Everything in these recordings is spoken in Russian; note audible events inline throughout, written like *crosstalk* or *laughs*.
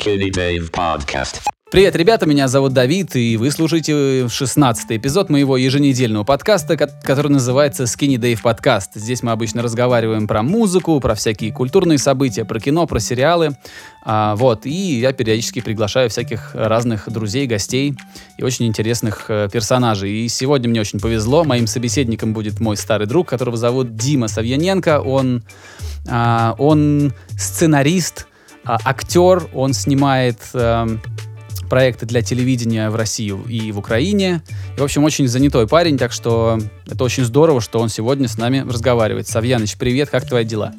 Skinny Dave Podcast. Привет, ребята, меня зовут Давид, и вы слушаете 16 эпизод моего еженедельного подкаста, ко- который называется Skinny Dave Podcast. Здесь мы обычно разговариваем про музыку, про всякие культурные события, про кино, про сериалы. А, вот, и я периодически приглашаю всяких разных друзей, гостей и очень интересных э, персонажей. И сегодня мне очень повезло, моим собеседником будет мой старый друг, которого зовут Дима Савьяненко. Он, а, он сценарист, а, актер, он снимает... эм, проекты для телевидения в России и в Украине. И, в общем, очень занятой парень, так что это очень здорово, что он сегодня с нами разговаривает. Савьяныч, привет, как твои дела?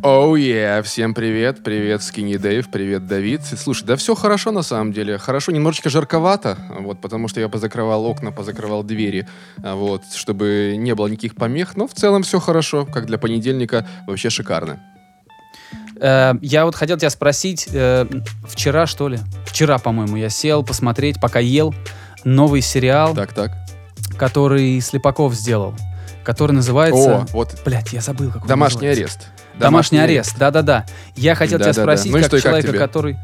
Оу, oh, yeah. всем привет, привет, Скинни Дэйв, привет, Давид. Слушай, да все хорошо на самом деле, хорошо, немножечко жарковато, вот, потому что я позакрывал окна, позакрывал двери, а, вот, чтобы не было никаких помех, но в целом все хорошо, как для понедельника, вообще шикарно. Э, я вот хотел тебя спросить, э, вчера, что ли? Вчера, по-моему, я сел посмотреть, пока ел, новый сериал, Так, так. который Слепаков сделал, который называется... О, вот Блять, я забыл, как домашний арест. Домашний, арест, да-да-да. Я хотел тебя Да-да-да. спросить, Ну и как что, как человека, тебе? который...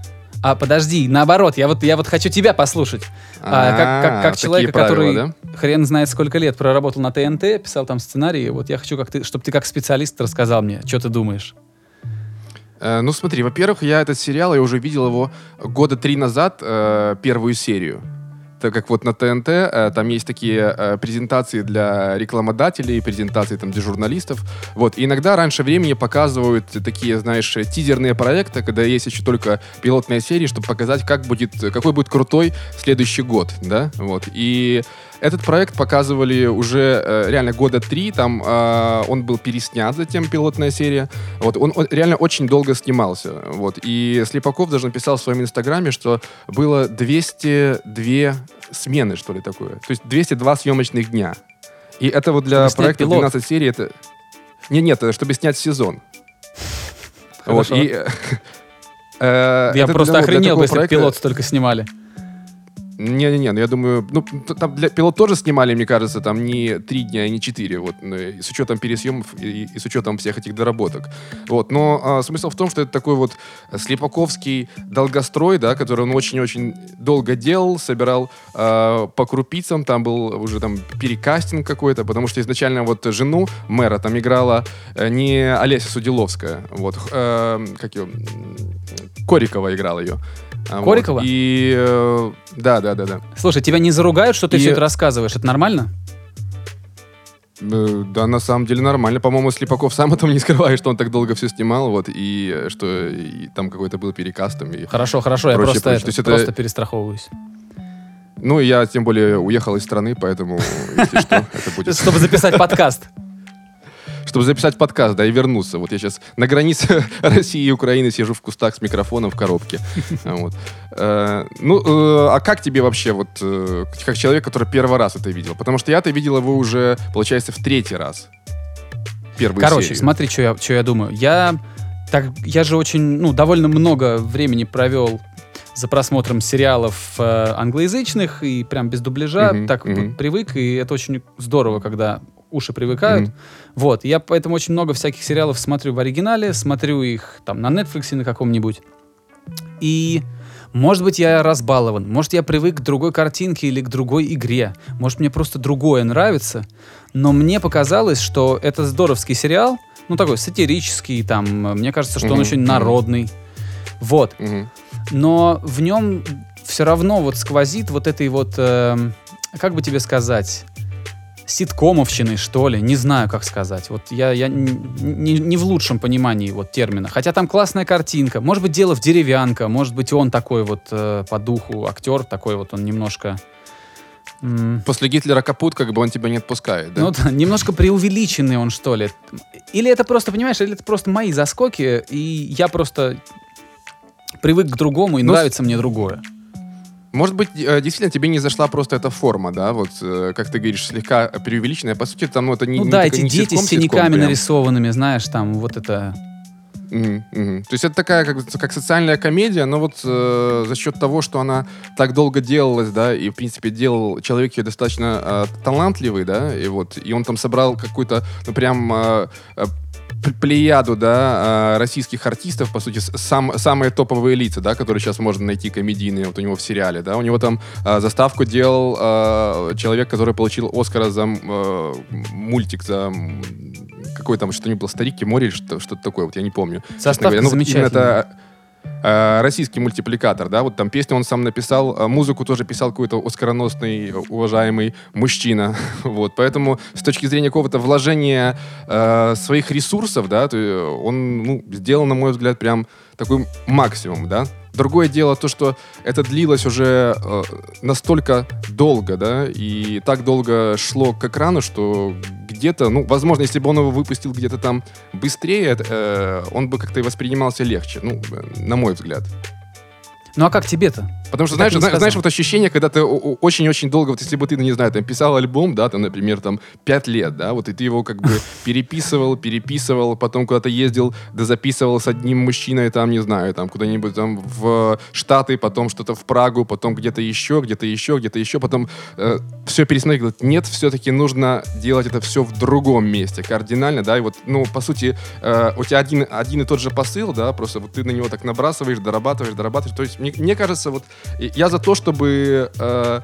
А, подожди, наоборот, я вот, я вот хочу тебя послушать. А, как, как, как такие человека, правила, который да? хрен знает сколько лет проработал на ТНТ, писал там сценарии, вот я хочу, как ты, чтобы ты как специалист рассказал мне, что ты думаешь. Э, Ну смотри, во-первых, я этот сериал, я уже видел его года три назад, э, первую серию. Так как вот на ТНТ э, там есть такие презентации для рекламодателей, презентации там для журналистов. Вот, и иногда раньше времени показывают такие, знаешь, тизерные проекты, когда есть еще только пилотная серия, чтобы показать, как будет, какой будет крутой следующий год, да, вот. И этот проект показывали уже э, реально года три, там э, он был переснят затем, пилотная серия. Вот, он, он реально очень долго снимался. Вот, и Слепаков даже написал в своем инстаграме, что было 202 смены, что ли, такое. То есть 202 съемочных дня. И это вот для Чтобы проекта пилот. 12 серий, это... Нет, нет, это чтобы снять сезон. Вот, и, э, *laughs* э, я просто охренел бы, если проекта- пилот столько снимали. Не-не-не, ну я думаю, ну там для пилот тоже снимали, мне кажется, там не три дня, не четыре, вот, ну, с учетом пересъемов и, и с учетом всех этих доработок. Вот, но а, смысл в том, что это такой вот слепаковский долгострой, да, который он очень-очень долго делал, собирал а, по крупицам, там был уже там перекастинг какой-то, потому что изначально вот жену мэра там играла э, не Олеся Судиловская, вот, э, как ее, Корикова играла ее. А, вот. Корикова? И э, да, да, да, да. Слушай, тебя не заругают, что ты И- все это рассказываешь? Это нормально? Э, Да, на самом деле нормально. По-моему, Слепаков сам этом не скрывает, что он так долго все снимал, вот, и э, что и там какой-то был перекаст. там, И... Хорошо, хорошо, я Прочее, просто, прочее. это, То есть это- просто перестраховываюсь. Ну, я, тем более, уехал из страны, поэтому, если что, это будет... Чтобы записать подкаст. Чтобы записать подкаст, да, и вернуться. Вот я сейчас на границе *laughs* России и Украины сижу в кустах с микрофоном в коробке. *laughs* Вот. Э, Ну, э, а как тебе вообще, вот, э, как человек, который первый раз это видел? Потому что я-то видел его уже, получается, в третий раз. Первую Короче, серию. смотри, что я, чё я думаю. Я, так, я же очень, ну, довольно много времени провел за просмотром сериалов э, англоязычных и прям без дубляжа, Мгм, так п- привык, и это очень здорово, когда уши привыкают. Мгм. Вот, я поэтому очень много всяких сериалов смотрю в оригинале, смотрю их там на Netflix на каком-нибудь. И, может быть, я разбалован, может, я привык к другой картинке или к другой игре, может, мне просто другое нравится, но мне показалось, что это здоровский сериал, ну, такой сатирический, там, э, мне кажется, что он Мгм, очень народный. Вот. Мгм. Но в нем все равно вот сквозит вот этой вот, эм, как бы тебе сказать, ситкомовщиной, что ли, не знаю, как сказать. Вот я, я н- не, не в лучшем понимании вот термина. Хотя там классная картинка. Может быть, дело в деревянка, может быть, он такой вот э, по духу актер, такой вот он немножко... м, После Гитлера капут, как бы он тебя не отпускает, да? ну, да, немножко преувеличенный он, что ли. Или это просто, понимаешь, или это просто мои заскоки, и я просто привык к другому, и Ну, с- нравится мне другое. Может быть, э, действительно тебе не зашла просто эта форма, да, вот, э, как ты говоришь, слегка преувеличенная. По сути, там, ну, это не Ну не да, эти не дети ситком, с синяками прям. нарисованными, знаешь, там вот это... Мгм. То есть это такая, как, как социальная комедия, но вот э, за счет того, что она так долго делалась, да, и, в принципе, делал человек ее достаточно э, талантливый, да, и вот, и он там собрал какую-то, ну, прям э, э, плеяду, да, э, российских артистов, по сути, сам, самые топовые лица, да, которые сейчас можно найти комедийные, вот у него в сериале, да, у него там э, заставку делал э, человек, который получил Оскара за э, мультик, за какой там, что-нибудь был, «Старик и море» или что- что-то такое, вот я не помню. Заставка. Ну, замечательная. это российский мультипликатор, да, вот там песню он сам написал, а музыку тоже писал какой-то оскароносный, э, уважаемый мужчина, *laughs* вот, поэтому с точки зрения какого-то вложения э, своих ресурсов, да, э, он, ну, сделал, на мой взгляд, прям такой максимум, да. Другое дело то, что это длилось уже э, настолько долго, да, и так долго шло к экрану, что где-то, ну, возможно, если бы он его выпустил где-то там быстрее, э, он бы как-то воспринимался легче, ну, на мой взгляд. Ну а как тебе-то? Потому что, Так знаешь, знаешь, вот ощущение, когда ты очень-очень долго, вот если бы ты, ну, не знаю, там, писал альбом, да, там, например, там, пять лет, да, вот, и ты его как бы *laughs* переписывал, переписывал, потом куда-то ездил, да записывал с одним мужчиной, там, не знаю, там, куда-нибудь там в Штаты, потом что-то в Прагу, потом где-то еще, где-то еще, где-то еще, потом все пересмотреть, говорит, нет, все-таки нужно делать это все в другом месте, кардинально, да, и вот, ну, по сути, э, у тебя один, один и тот же посыл, да, просто вот ты на него так набрасываешь, дорабатываешь, дорабатываешь, то есть мне, мне кажется, вот я за то, чтобы э,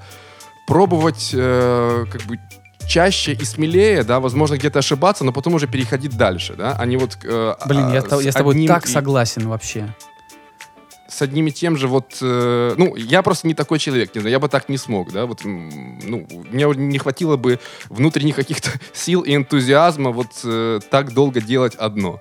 пробовать э, как бы чаще и смелее, да, возможно, где-то ошибаться, но потом уже переходить дальше, да, а не вот... э, Блин, я, а, с- я с тобой так и- согласен вообще. с одним и тем же вот, э, ну, я просто не такой человек, не знаю, я бы так не смог, да, вот, ну, мне не хватило бы внутренних каких-то *laughs* сил и энтузиазма вот э, так долго делать одно.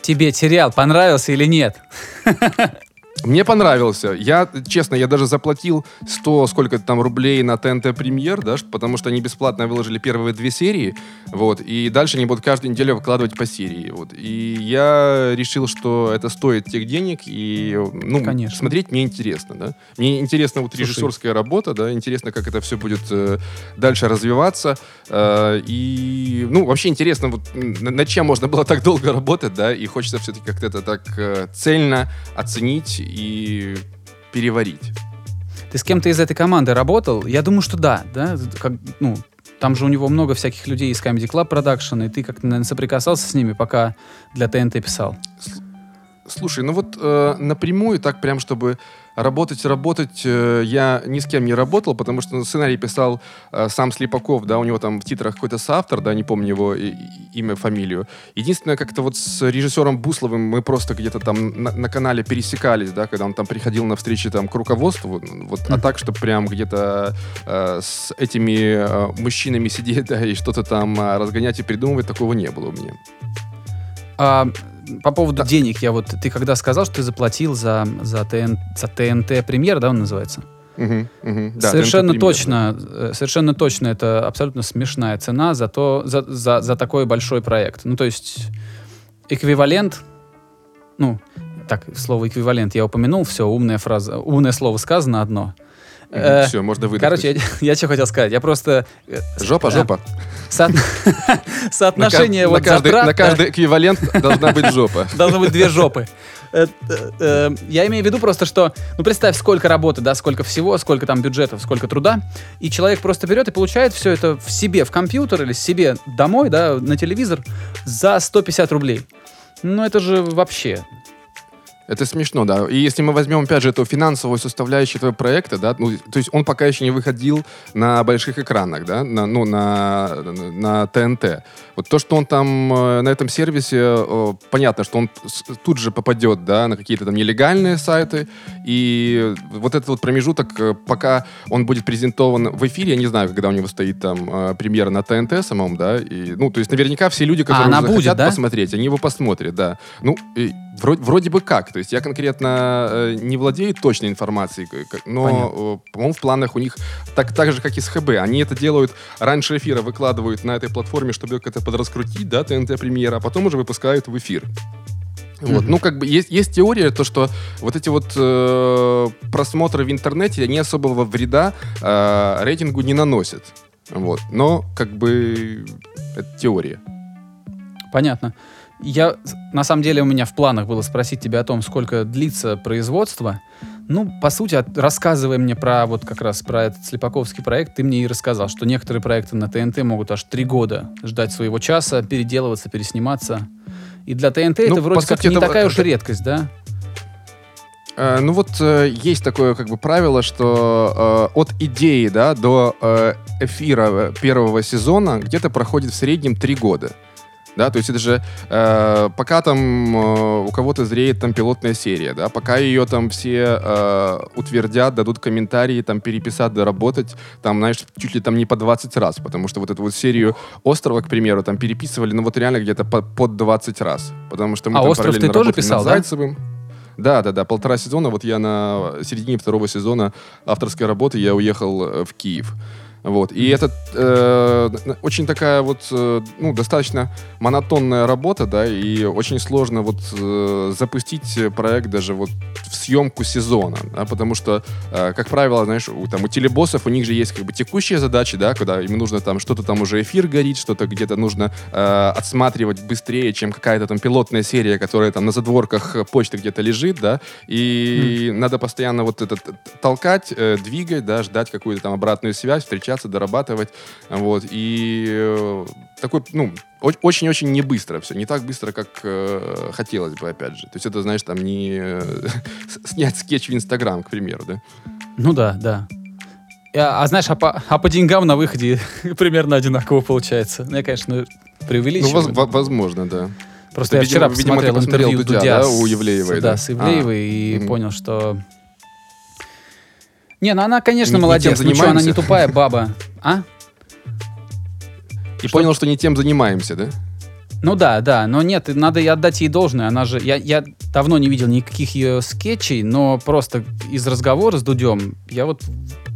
Тебе сериал понравился или нет? *laughs* Мне понравился. Я, честно, я даже заплатил 100, сколько там рублей на ТНТ Премьер, да, потому что они бесплатно выложили первые две серии, вот, и дальше они будут каждую неделю выкладывать по серии, вот. И я решил, что это стоит тех денег, и, ну, Конечно. смотреть мне интересно, да. Мне интересна вот Слушай. режиссерская работа, да, интересно, как это все будет э, дальше развиваться, э, и, ну, вообще интересно, вот, над чем можно было так долго работать, да, и хочется все-таки как-то это так э, цельно оценить и переварить. Ты с кем-то из этой команды работал? Я думаю, что да, да? Как, ну, там же у него много всяких людей из Comedy Club Production, и ты как-то, наверное, соприкасался с ними, пока для ТНТ писал. Слушай, ну вот э, напрямую так прям, чтобы работать, работать, э, я ни с кем не работал, потому что сценарий писал э, сам Слепаков, да, у него там в титрах какой-то соавтор, да, не помню его и- и- имя, фамилию. Единственное, как-то вот с режиссером Бусловым мы просто где-то там на, на канале пересекались, да, когда он там приходил на встречи там к руководству, вот, а так, что прям где-то э, с этими э, мужчинами *laughs* сидеть, да, и что-то там э, разгонять и придумывать, такого не было у меня. А по поводу денег, я вот, ты когда сказал, что ты заплатил за, за, ТН, за ТНТ премьер, да, он называется? Мгм, мгм. Да, совершенно точно, э, совершенно точно это абсолютно смешная цена за, то, за, за, за такой большой проект. Ну, то есть эквивалент, ну, так, слово эквивалент я упомянул, все, умная фраза, умное слово сказано одно. Э, Все, можно выдохнуть. Короче, я, *laughs* я что хотел сказать, я просто... э, Жопа, э, жопа. со- *laughs* Соотношение на, вот на, каждый, затрат, на каждый эквивалент должна быть жопа. *laughs* Должно быть две жопы. Я имею в виду просто, что, ну, представь, сколько работы, да, сколько всего, сколько там бюджетов, сколько труда, и человек просто берет и получает все это в себе в компьютер или себе домой, да, на телевизор за 150 рублей. Ну, это же вообще... Это смешно, да. И если мы возьмем, опять же, эту финансовую составляющую этого проекта, да, ну, то есть он пока еще не выходил на больших экранах, да, на, ну, на, на, ТНТ. Вот то, что он там э, на этом сервисе, э, понятно, что он тут же попадет, да, на какие-то там нелегальные сайты, и вот этот вот промежуток, э, пока он будет презентован в эфире, я не знаю, когда у него стоит там премьера на ТНТ самом, да, и, ну, то есть наверняка все люди, которые она уже будет, захотят да? посмотреть, они его посмотрят, да. Ну, и вроде, вроде бы как, то есть я конкретно э, не владею точной информацией, к- к- но, э, по-моему, в планах у них так, так же, как и с ХБ. Они это делают раньше эфира, выкладывают на этой платформе, чтобы как-то подраскрутить, да, ТНТ премьера, а потом уже выпускают в эфир. Вот. Мгм. Ну, как бы есть, есть теория, то, что вот эти вот э, просмотры в интернете, они особого вреда э, рейтингу не наносят. Вот. Но, как бы, это теория. Понятно. Я, на самом деле, у меня в планах было спросить тебя о том, сколько длится производство, Ну, по сути, от- рассказывая мне про вот как раз про этот Слепаковский проект, ты мне и рассказал, что некоторые проекты на ТНТ могут аж три года ждать своего часа, переделываться, пересниматься. И для ТНТ Ну, это вроде как сути, не это- такая уж это- редкость, да? Э, ну вот э, есть такое как бы правило, что э, от идеи да, до э, эфира э, первого сезона где-то проходит в среднем три года. Да, то есть это же э, пока там э, у кого-то зреет там пилотная серия, да, пока ее там все э, утвердят, дадут комментарии, там переписать, доработать, там, знаешь, чуть ли там не по 20 раз, потому что вот эту вот серию «Острова», к примеру, там переписывали, ну вот реально где-то по, под 20 раз, потому что мы А там «Остров» ты тоже писал, да? Зайцевым. Да, да, да, полтора сезона. Вот я на середине второго сезона авторской работы я уехал э, в Киев. Вот. И это э, очень такая вот, э, ну, достаточно монотонная работа, да, и очень сложно вот э, запустить проект даже вот в съемку сезона, да, потому что, э, как правило, знаешь, у, там, у телебоссов у них же есть как бы текущие задачи, да, когда им нужно там что-то там уже эфир горит, что-то где-то нужно э, отсматривать быстрее, чем какая-то там пилотная серия, которая там на задворках э, почты где-то лежит, да, и надо постоянно вот это т- толкать, э, двигать, да, ждать какую-то там обратную связь, встречаться, дорабатывать, вот, и э, такой, ну, очень-очень не быстро все, не так быстро, как э, хотелось бы, опять же. То есть это, знаешь, там не э, *laughs* снять скетч в Инстаграм, к примеру, да? Ну да, да. А, а знаешь, а по, а по деньгам на выходе *laughs* примерно одинаково получается. Ну, я, конечно, Ну, преувеличиваю. воз- во- возможно, да. Просто Это, я вчера видимо- видимо, ты посмотрел посмотрел интервью Дудя, Дудя, да, с- у Евлеевой, да, да? с Ивлеевой, А, и мгм. понял, что... Не, ну она, конечно, Не- не молодец. тем Ну что, она не тупая баба. *laughs* А? И Что? понял, что не тем занимаемся, да? Ну да, да, но нет, надо и отдать ей должное. Она же, я, я давно не видел никаких ее скетчей, но просто из разговора с Дудем я вот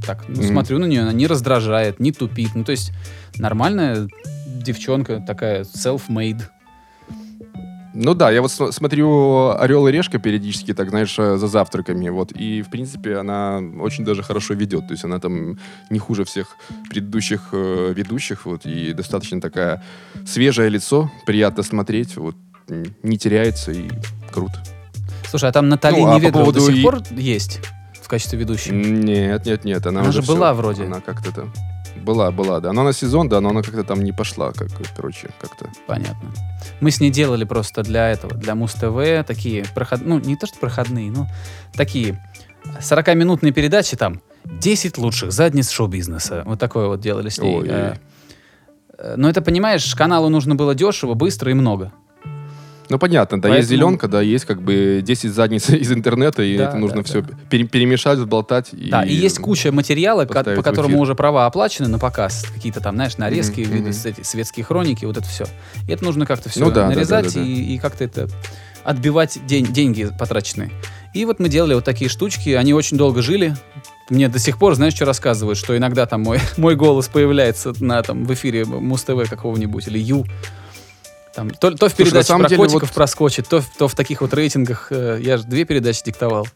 так ну, Мгм. смотрю на нее, она не раздражает, не тупит. Ну то есть нормальная девчонка такая self-made. Ну да, я вот см- смотрю «Орел и решка» периодически, так, знаешь, э, за завтраками, вот, и, в принципе, она очень даже хорошо ведет, то есть она там не хуже всех предыдущих э, ведущих, вот, и достаточно такая свежее лицо, приятно смотреть, вот, не теряется и круто. Слушай, а там Натали Ну, а по Неведрова до поводу сих пор есть в качестве ведущей? Нет, нет, нет, она, Она уже же была всё, вроде. Она как-то там... Была, была, да. Она на сезон, да, но она как-то там не пошла, как, короче, как-то. Понятно. Мы с ней делали просто для этого, для Муз-ТВ, такие проход... ну, не то что проходные, ну, такие 40-минутные передачи там, 10 лучших задниц шоу-бизнеса. Вот такое вот делали с ней. Э, э, Но это, понимаешь, каналу нужно было дешево, быстро и много. Ну, понятно, да, есть Поэтому- зеленка, да, есть как бы 10 задниц *laughs* из интернета, и Да, это нужно да, все да. перемешать, взболтать. Да, и есть куча материала, ко- по которому уже права оплачены на показ. Какие-то там, знаешь, нарезки, Мгм, виды, эти, светские хроники, вот это все. И это нужно как-то все Ну да, да, нарезать да, да, да. И, и как-то это отбивать день- деньги потраченные. И вот мы делали вот такие штучки, они очень долго жили. Мне до сих пор, знаешь, что рассказывают, что иногда там мой, *laughs* мой голос появляется на, там, в эфире Муз-ТВ какого-нибудь или Ю. Там, то, то в Слушай, передаче про деле, котиков вот- проскочит, то, в- то в таких вот рейтингах. э, я же две передачи диктовал.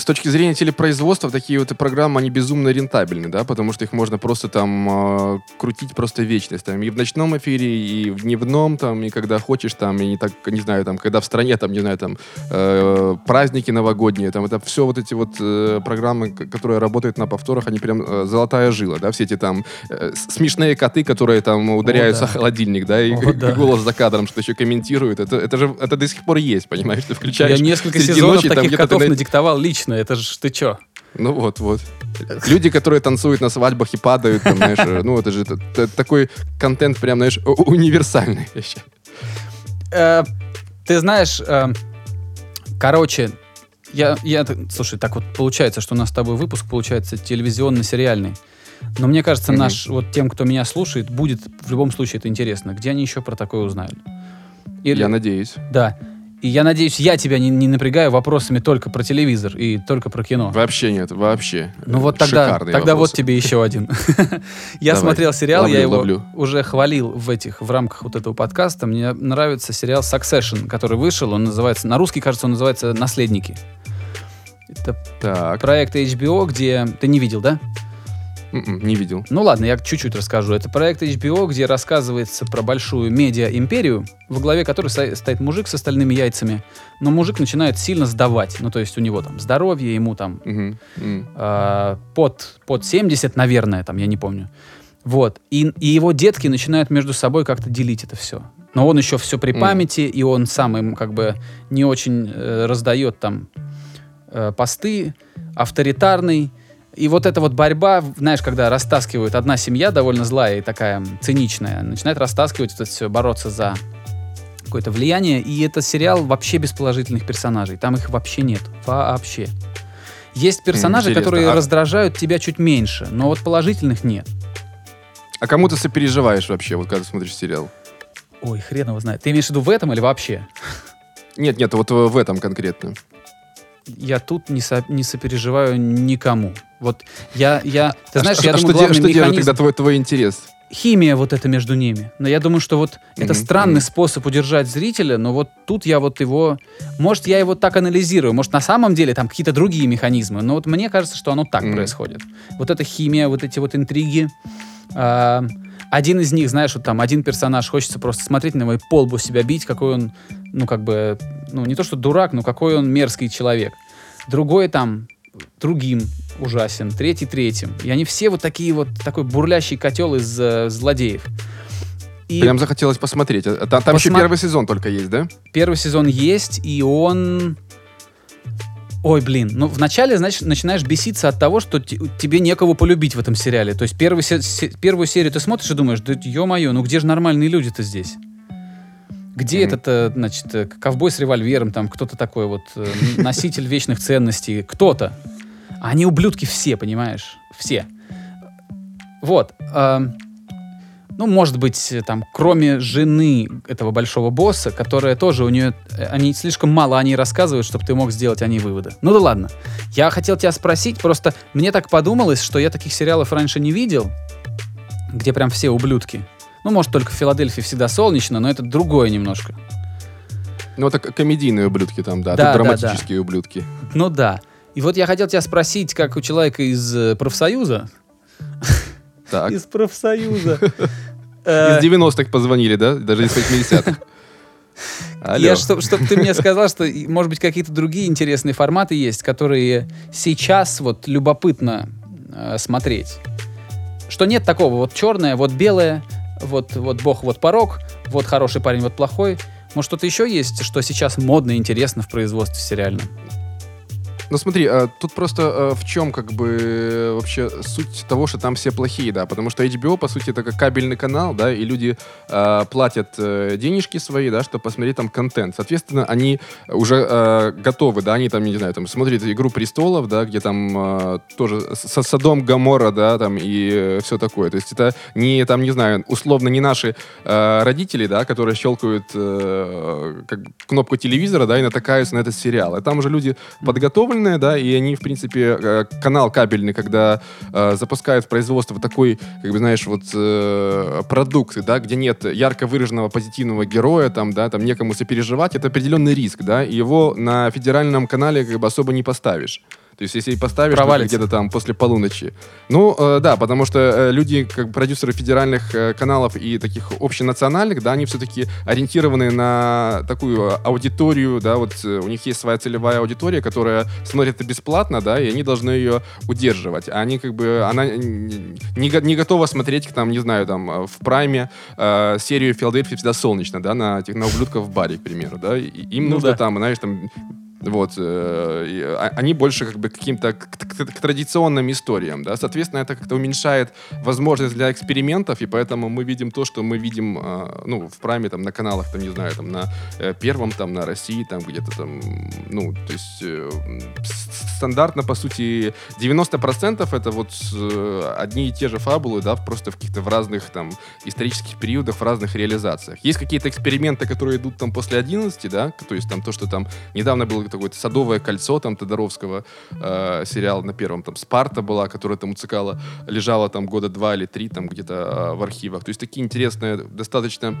С точки зрения телепроизводства, такие вот программы, они безумно рентабельны, да, потому что их можно просто там э, крутить просто вечность, там, и в ночном эфире, и в дневном, там, и когда хочешь, там, и не так, не знаю, там, когда в стране, там, не знаю, там, э, праздники новогодние, там, это все вот эти вот э, программы, которые работают на повторах, они прям э, золотая жила, да, все эти там э, смешные коты, которые там ударяются да. о холодильник, да, и О, *laughs* да. голос за кадром что-то еще комментирует, это, это же, это до сих пор есть, понимаешь, ты включаешь Я несколько сезонов ночи, там таких ты котов на- надиктовал лично. Это же ты чё? ну вот, вот. Люди, которые танцуют на свадьбах и падают, там, знаешь, э, ну это же такой контент прям, знаешь, универсальный. Э, ты знаешь, э, короче, я, я, слушай, так вот получается, что у нас с тобой выпуск получается телевизионно-сериальный. Но мне кажется, Мгм. наш, вот тем, кто меня слушает, будет в любом случае это интересно. Где они еще про такое узнают? Или- Я надеюсь. Да. И я надеюсь, я тебя не, не напрягаю вопросами только про телевизор и только про кино. Вообще нет, вообще. Ну вот тогда, Шикарные тогда вот вопросы. тебе еще один. *laughs* Я Давай. смотрел сериал, я его ловлю. уже хвалил в этих, в рамках вот этого подкаста. Мне нравится сериал Succession, который вышел. Он называется, на русский, кажется, он называется «Наследники». Это Так. проект HBO, где... Ты не видел, да? М-м, Не видел. Ну ладно, я чуть-чуть расскажу. Это проект HBO, где рассказывается про большую медиа-империю, во главе которой стоит мужик с остальными яйцами. Но мужик начинает сильно сдавать. Ну, то есть у него там здоровье, ему там Мгм. М. э, под, под 70, наверное, там, я не помню. Вот. И, и его детки начинают между собой как-то делить это все. Но он еще все при памяти, и он сам им как бы не очень э, раздает там э, посты, авторитарный. И вот эта вот борьба, знаешь, когда растаскивают одна семья довольно злая и такая циничная, начинает растаскивать это все, бороться за какое-то влияние. И это сериал вообще без положительных персонажей. Там их вообще нет. Вообще. Есть персонажи, интересно. которые А- раздражают тебя чуть меньше, но вот положительных нет. А кому ты сопереживаешь вообще, вот когда смотришь сериал? Ой, хрен его знает. Ты имеешь в виду в этом или вообще? Нет, нет, вот в в этом конкретно. Я тут не, со- не сопереживаю никому. Вот я, я, ты знаешь, а, я а думаю, что, главный что механизм- тогда твой, твой интерес? химия вот это между ними. Но я думаю, что вот это Мгм, странный мгм. способ удержать зрителя, но вот тут я вот его... Может, я его так анализирую, может, на самом деле там какие-то другие механизмы, но вот мне кажется, что оно так Мгм. происходит. Вот эта химия, вот эти вот интриги. А, один из них, знаешь, вот там один персонаж, хочется просто смотреть на него и полбу себя бить, какой он, ну, как бы, ну, не то что дурак, но какой он мерзкий человек. Другой там другим ужасен, третий третьим. И они все вот такие вот, такой бурлящий котел из э, злодеев. И Прям захотелось посмотреть. А Там, там еще Посма- первый сезон только есть, да? первый сезон есть, и он... Ой, блин, ну вначале, значит, начинаешь беситься от того, что те- тебе некого полюбить в этом сериале. То есть первый се- се- первую серию ты смотришь и думаешь, да ё-моё, ну где же нормальные люди-то здесь? Где Мгм. этот, э, значит, э, ковбой с револьвером, там кто-то такой вот, э, носитель *laughs* вечных ценностей, кто-то. Они ублюдки все, понимаешь? Все. Вот. ам, ну, может быть, э, там, кроме жены этого большого босса, которая тоже у нее... э, Они слишком мало о ней рассказывают, чтобы ты мог сделать о ней выводы. Ну да ладно. Я хотел тебя спросить, просто мне так подумалось, что я таких сериалов раньше не видел, где прям все ублюдки. Ну, может, только в Филадельфии всегда солнечно, но это другое немножко. Ну, это комедийные ублюдки там, да. а Да, тут да, драматические ублюдки. Ну да. И вот я хотел тебя спросить, как у человека из э, профсоюза. Так. Из профсоюза. *laughs* Э, Из 90-х позвонили, да? Даже из 80-х. Алло. Я, чтобы ты мне сказал, что, может быть, какие-то другие интересные форматы есть, которые сейчас вот любопытно э, смотреть. Что нет такого, вот черное, вот белое, вот, вот бог, вот порог, вот хороший парень, вот плохой. Может, что-то еще есть, что сейчас модно и интересно в производстве сериальном? Ну смотри, а, тут просто а, в чем как бы э, вообще суть того, что там все плохие, да, потому что HBO, по сути, это как кабельный канал, да, и люди а, платят э, денежки свои, да, чтобы посмотреть там контент. Соответственно, они уже а, готовы, да, они там, не знаю, там смотрят «Игру престолов», да, где там а, тоже со Содом, Гамора, да, там и все такое. То есть это не, там, не знаю, условно не наши а, родители, да, которые щелкают э, как кнопку телевизора, да, и натыкаются на этот сериал. И там уже люди подготовленные, да, и они, в принципе, э, канал кабельный, когда э, запускают в производство такой, как бы, знаешь, вот э, продукт, да, где нет ярко выраженного позитивного героя, там, да, там некому сопереживать, это определенный риск, да, и его на федеральном канале как бы особо не поставишь. То есть, если поставишь Провалится. где-то там после полуночи. Ну, э, да, потому что э, люди, как продюсеры федеральных э, каналов и таких общенациональных, да, они все-таки ориентированы на такую аудиторию, да, вот э, у них есть своя целевая аудитория, которая смотрит это бесплатно, да, и они должны ее удерживать. А они как бы, она не, не готова смотреть, там, не знаю, там, э, в прайме э, серию «Филадельфия всегда солнечно», да, на, этих- на ублюдков в баре, к примеру, да, и им Ну нужно да. там, знаешь, там вот, э, а- они больше как бы каким-то к, к- к традиционным историям, да, соответственно, это как-то уменьшает возможность для экспериментов, и поэтому мы видим то, что мы видим, э, ну, в прайме, там, на каналах, там, не знаю, там, на э, первом, там, на России, там, где-то там, ну, то есть э, стандартно, по сути, 90% это вот э, одни и те же фабулы, да, просто в каких-то в разных, там, исторических периодах, в разных реализациях. Есть какие-то эксперименты, которые идут там после 11, да, то есть там то, что там недавно было такое «Садовое кольцо» там Тодоровского э, сериал на первом, там «Спарта» была, которая там у Цикала лежала там года два или три там где-то э, в архивах. То есть такие интересные, достаточно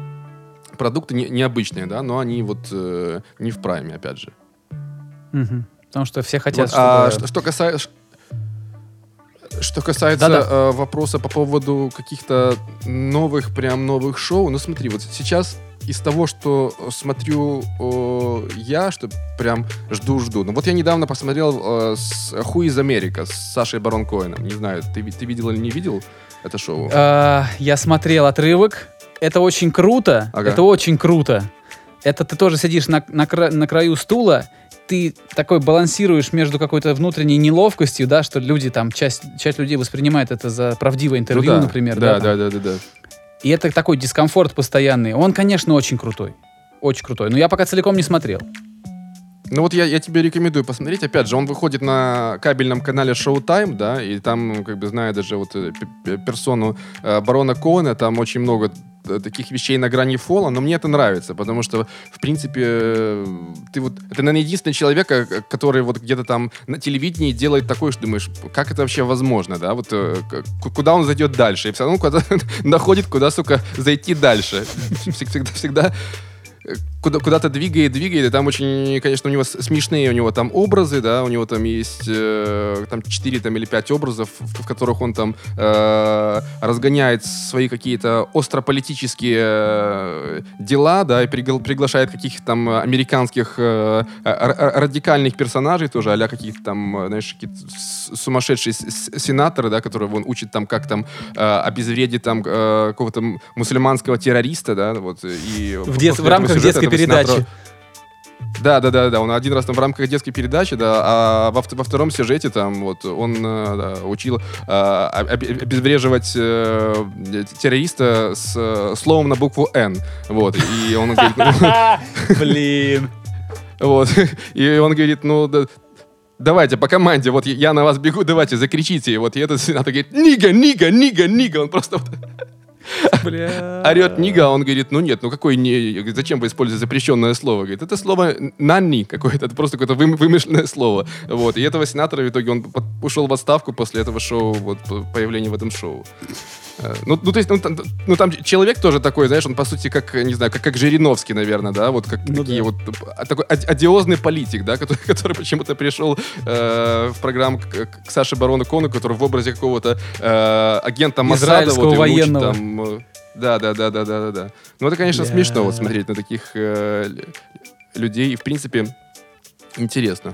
продукты не- необычные, да, но они вот э, не в прайме, опять же. Мгм. Потому что все хотят, Вот, а чтобы... что, что касается... что касается Да-да. э, вопроса по поводу каких-то новых, прям новых шоу, ну смотри, вот сейчас из того, что э, смотрю э, я, что прям жду-жду. Ну вот я недавно посмотрел э, с Who is America с Сашей Барон Коэном. Не знаю, ты, ты видел или не видел это шоу? А, я смотрел отрывок. Это очень круто. Ага. Это очень круто. Это ты тоже сидишь на, на, кра- на краю стула, ты такой балансируешь между какой-то внутренней неловкостью, да, что люди там, часть, часть людей воспринимает это за правдивое Ну интервью, да, например. Да, там. да, да, да, да. И это такой дискомфорт постоянный. Он, конечно, очень крутой. Очень крутой. Но я пока целиком не смотрел. Ну вот я, я тебе рекомендую посмотреть. Опять же, он выходит на кабельном канале Showtime, да, и там, ну, как бы, зная даже вот э, персону э, барона Коэна, там очень много э, таких вещей на грани фола, но мне это нравится, потому что, в принципе, э, ты вот, это, наверное, единственный человек, который вот где-то там на телевидении делает такое, что думаешь, как это вообще возможно, да, вот куда он зайдет дальше, и все равно куда *laughs* находит, куда, сука, зайти дальше. Всегда, всегда куда, куда-то двигает, двигает, и там очень, конечно, у него смешные у него там образы, да, у него там есть э, там 4 там, или 5 образов, в, в которых он там э, разгоняет свои какие-то острополитические э, дела, да, и пригла- приглашает каких-то там американских э, р- радикальных персонажей тоже, а каких-то там, э, знаешь, какие-то сумасшедшие сенаторы, да, которые он учит там, как там э, обезвредить там э, какого-то мусульманского террориста, да, вот, и В, дет- в рамках сюжета детской передачи. Да, да, да, да. Он один раз там в рамках детской передачи, да, а во, во втором сюжете там вот он э, да, учил об- обезвреживать э, террориста с словом на букву Н. Вот. И он говорит, ну, *laughs* Блин. вот. И он говорит, ну, да, давайте по команде, вот я на вас бегу, давайте, закричите. И вот и этот сенатор говорит, нига, нига, нига, нига. Он просто *laughs* Бля. орет Нига, а он говорит, ну нет, ну какой не... Зачем вы используете запрещенное слово? Говорит, это слово нанни какое-то, это просто какое-то вым- вымышленное слово. Вот, и этого сенатора в итоге он ушел в отставку после этого шоу, вот, по- появления в этом шоу. Э, Ну, ну, то есть, ну там, ну, там человек тоже такой, знаешь, он, по сути, как, не знаю, как, как Жириновский, наверное, да, вот как Ну такие да. вот, а, такой оди- одиозный политик, да, *laughs* который, который почему-то пришел э, в программу к, к- Саше Барону Кону, который в образе какого-то э, агента. Израильского вот, военного. там, э, да, да, да, да, да, да, да. Ну, это, конечно, Бля. смешно вот смотреть на таких э, людей. И, в принципе, интересно.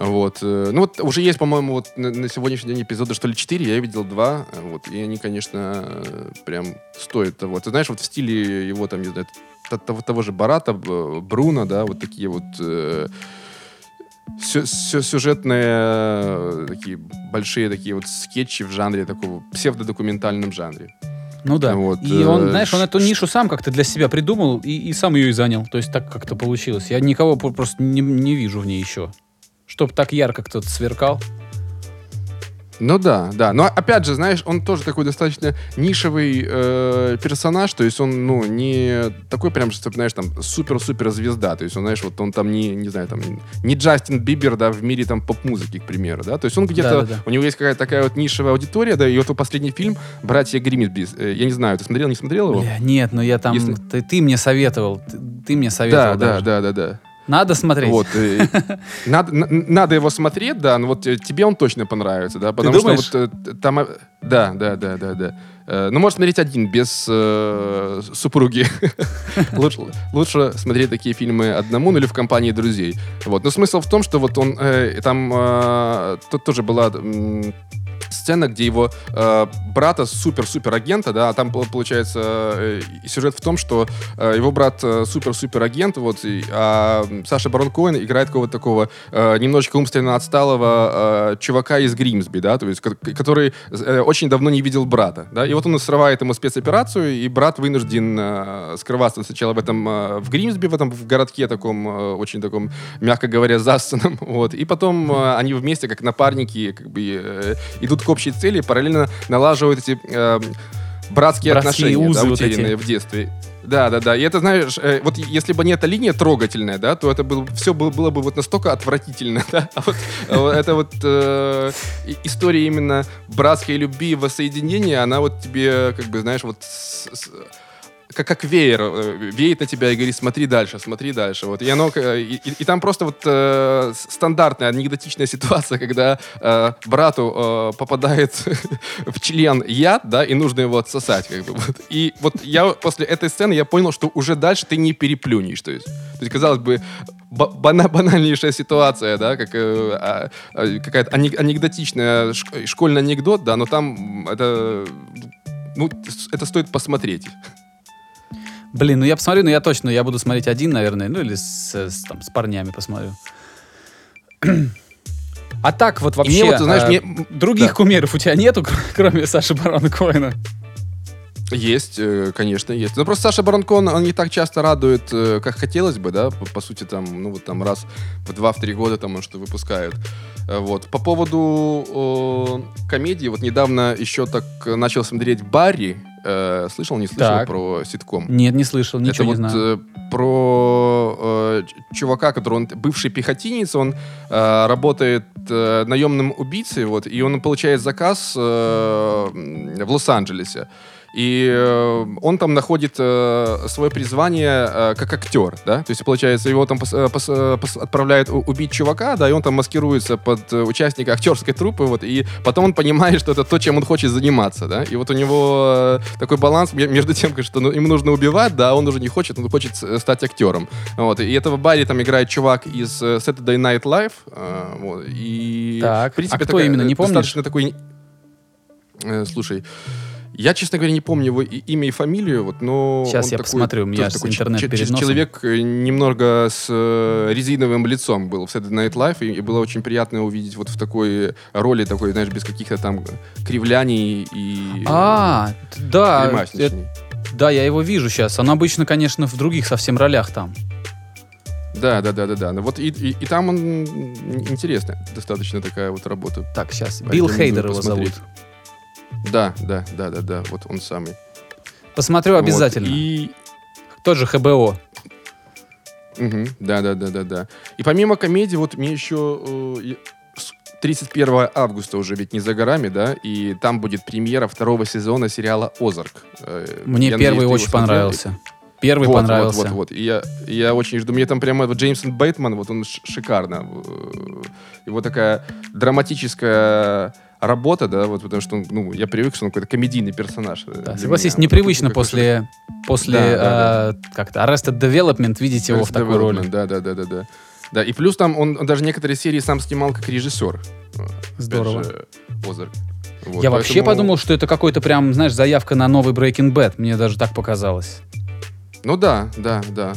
Вот. э, Ну, вот уже есть, по-моему, вот на, на сегодняшний день эпизода, что ли, 4, я видел два. э, Вот, и они, конечно, э, прям стоят того. Ты знаешь, вот в стиле его, там, не знаю, того, того же Барата, Б- Бруно, да, вот такие вот э, сю- сю- сюжетные э, такие большие такие вот скетчи в жанре такого псевдодокументальном жанре. Ну да. Вот, и он, э, знаешь, он эту нишу сам как-то для себя придумал и, и сам ее и занял. То есть так как-то получилось. Я никого про- просто не, не вижу в ней еще. Чтоб так ярко кто-то сверкал. Ну да, да. Но опять же, знаешь, он тоже такой достаточно нишевый э, персонаж, то есть он, ну, не такой прям, что, знаешь, там, супер-супер звезда. То есть он, знаешь, вот он там не, не знаю, там, не Джастин Бибер, да, в мире там поп-музыки, к примеру, да. То есть он где-то, Да-да-да. у него есть какая-то такая вот нишевая аудитория, да, и вот его последний фильм «Братья Гримсби», э, я не знаю, ты смотрел, не смотрел его? Бля, нет, но я там... Если- Ты, ты мне советовал. Ты, ты мне Да, советовал да, даже. да, да, да. Надо смотреть. Вот. и Надо, на- надо его смотреть, да, но вот э, тебе он точно понравится, да, потому думаешь? что вот э, там... э, Да, да, да, да, да. Э, Ну, можешь смотреть один, без э, супруги. *laughs* лучше, лучше смотреть такие фильмы одному, ну или в компании друзей. Вот. Но смысл в том, что вот он... э, там э, тут тоже была... сцена, где его э, брата супер-супер агента, да, а там пол- получается э, сюжет в том, что э, его брат э, супер-супер агент, вот, и, а Саша Барон Коэн играет какого-то такого э, немножечко умственно отсталого э, чувака из Гримсби, да, то есть, ко- который э, очень давно не видел брата, да, и вот он срывает ему спецоперацию, и брат вынужден э, скрываться сначала в этом э, в Гримсби, в этом в городке таком э, очень таком, мягко говоря, зассанном, *laughs* вот, и потом э, они вместе как напарники как бы э, идут к общей цели, параллельно налаживают эти э, братские, Братские отношения, узы да, вот эти. утерянные в детстве. Да, да, да. И это, знаешь, э, вот если бы не эта линия трогательная, да, то это было, все было, было бы вот настолько отвратительно, *laughs* да. А вот э, вот это вот э, история именно братской любви и воссоединения, она вот тебе, как бы, знаешь, вот с- с- как, как веер э, веет на тебя и говорит, смотри дальше, смотри дальше. Вот. И, оно, э, и, и- и там просто вот э, стандартная, анекдотичная ситуация, когда э, брату э, попадает *laughs* в член яд, да, и нужно его отсосать. Как бы, вот. И вот я после этой сцены я понял, что уже дальше ты не переплюнешь. То есть, то есть казалось бы, ба- бана- банальнейшая ситуация, да, как э, а, а, какая-то ане- анекдотичная шк- школьный анекдот, да, но там это, ну, это стоит посмотреть. Блин, ну я посмотрю, но я точно, я буду смотреть один, наверное, ну или с, с, там, с парнями посмотрю. А так вот вообще, мне вот, знаешь, а, мне- других да. кумиров у тебя нету, кр- кроме Саши Барона Коэна? Есть, э, конечно, есть. Но просто Саша Барон Коэн, он не так часто радует, э, как хотелось бы, да, по, по сути, там, ну, вот там раз в 2-3 года там он что выпускает. Э, Вот. По поводу э, комедии, вот недавно еще так начал смотреть Барри. Э, слышал, не слышал Так. про ситком? Нет, не слышал, ничего Это не вот знаю. э, про э, чувака, который он бывший пехотинец, он э, работает э, наемным убийцей, вот, и он получает заказ э, в Лос-Анджелесе. И э, он там находит э, свое призвание э, как актер, да, то есть, получается, его там пос- э, пос- э, пос- отправляют убить чувака, да, и он там маскируется под э, участника актерской труппы, вот, и потом он понимает, что это то, чем он хочет заниматься, да, и вот у него такой баланс ме- между тем, что ну, ему нужно убивать, да, а он уже не хочет, он хочет стать актером, вот, и этого Барри там играет чувак из Saturday Night Live, э, вот, и... Так, в принципе, а кто такая, именно, не помнишь? Достаточно такой... э, слушай, я, честно говоря, не помню его и- имя и фамилию, вот, но... Сейчас я такой- посмотрю, у меня такой интернет перед носом. Человек э, немного с э, резиновым лицом был в Saturday Night Live, и, и было очень приятно увидеть вот в такой роли, такой, знаешь, без каких-то там кривляний и... А, да, да, я его вижу сейчас. Он обычно, конечно, в других совсем ролях там. Да, да, да, да, да. Ну Вот и, и, и там он интересная достаточно такая вот работа. Так, сейчас. Билл Порекомендую Хейдер его зовут. Да, да, да, да, да, вот он самый. Посмотрю Вот. обязательно. И Тот же ХБО. Мгм. Да, да, да, да, да. И помимо комедии, вот мне еще э, я- с- 31 августа уже ведь не за горами, да, и там будет премьера второго сезона сериала «Озарк». Э, Мне я первый надеюсь, очень понравился. Первый вот, понравился. Вот, вот, вот. И я, я очень жду. Мне там прямо вот Джеймсон Бейтман, вот он шикарно. Э, Его такая драматическая работа, да, вот потому что, он, ну, я привык, что он какой-то комедийный персонаж. э, Да, согласись, меня. непривычно после, после Да, да, э, как-то Arrested Development видеть его в Arrested такой роли. Да, да, да, да, да. Да, и плюс там он, он даже некоторые серии сам снимал как режиссер. Э, опять Здорово. же, Озарк. Вот, Я вообще поэтому- подумал, что это какой-то прям, знаешь, заявка на новый Breaking Bad. Мне даже так показалось. Ну да, да, да.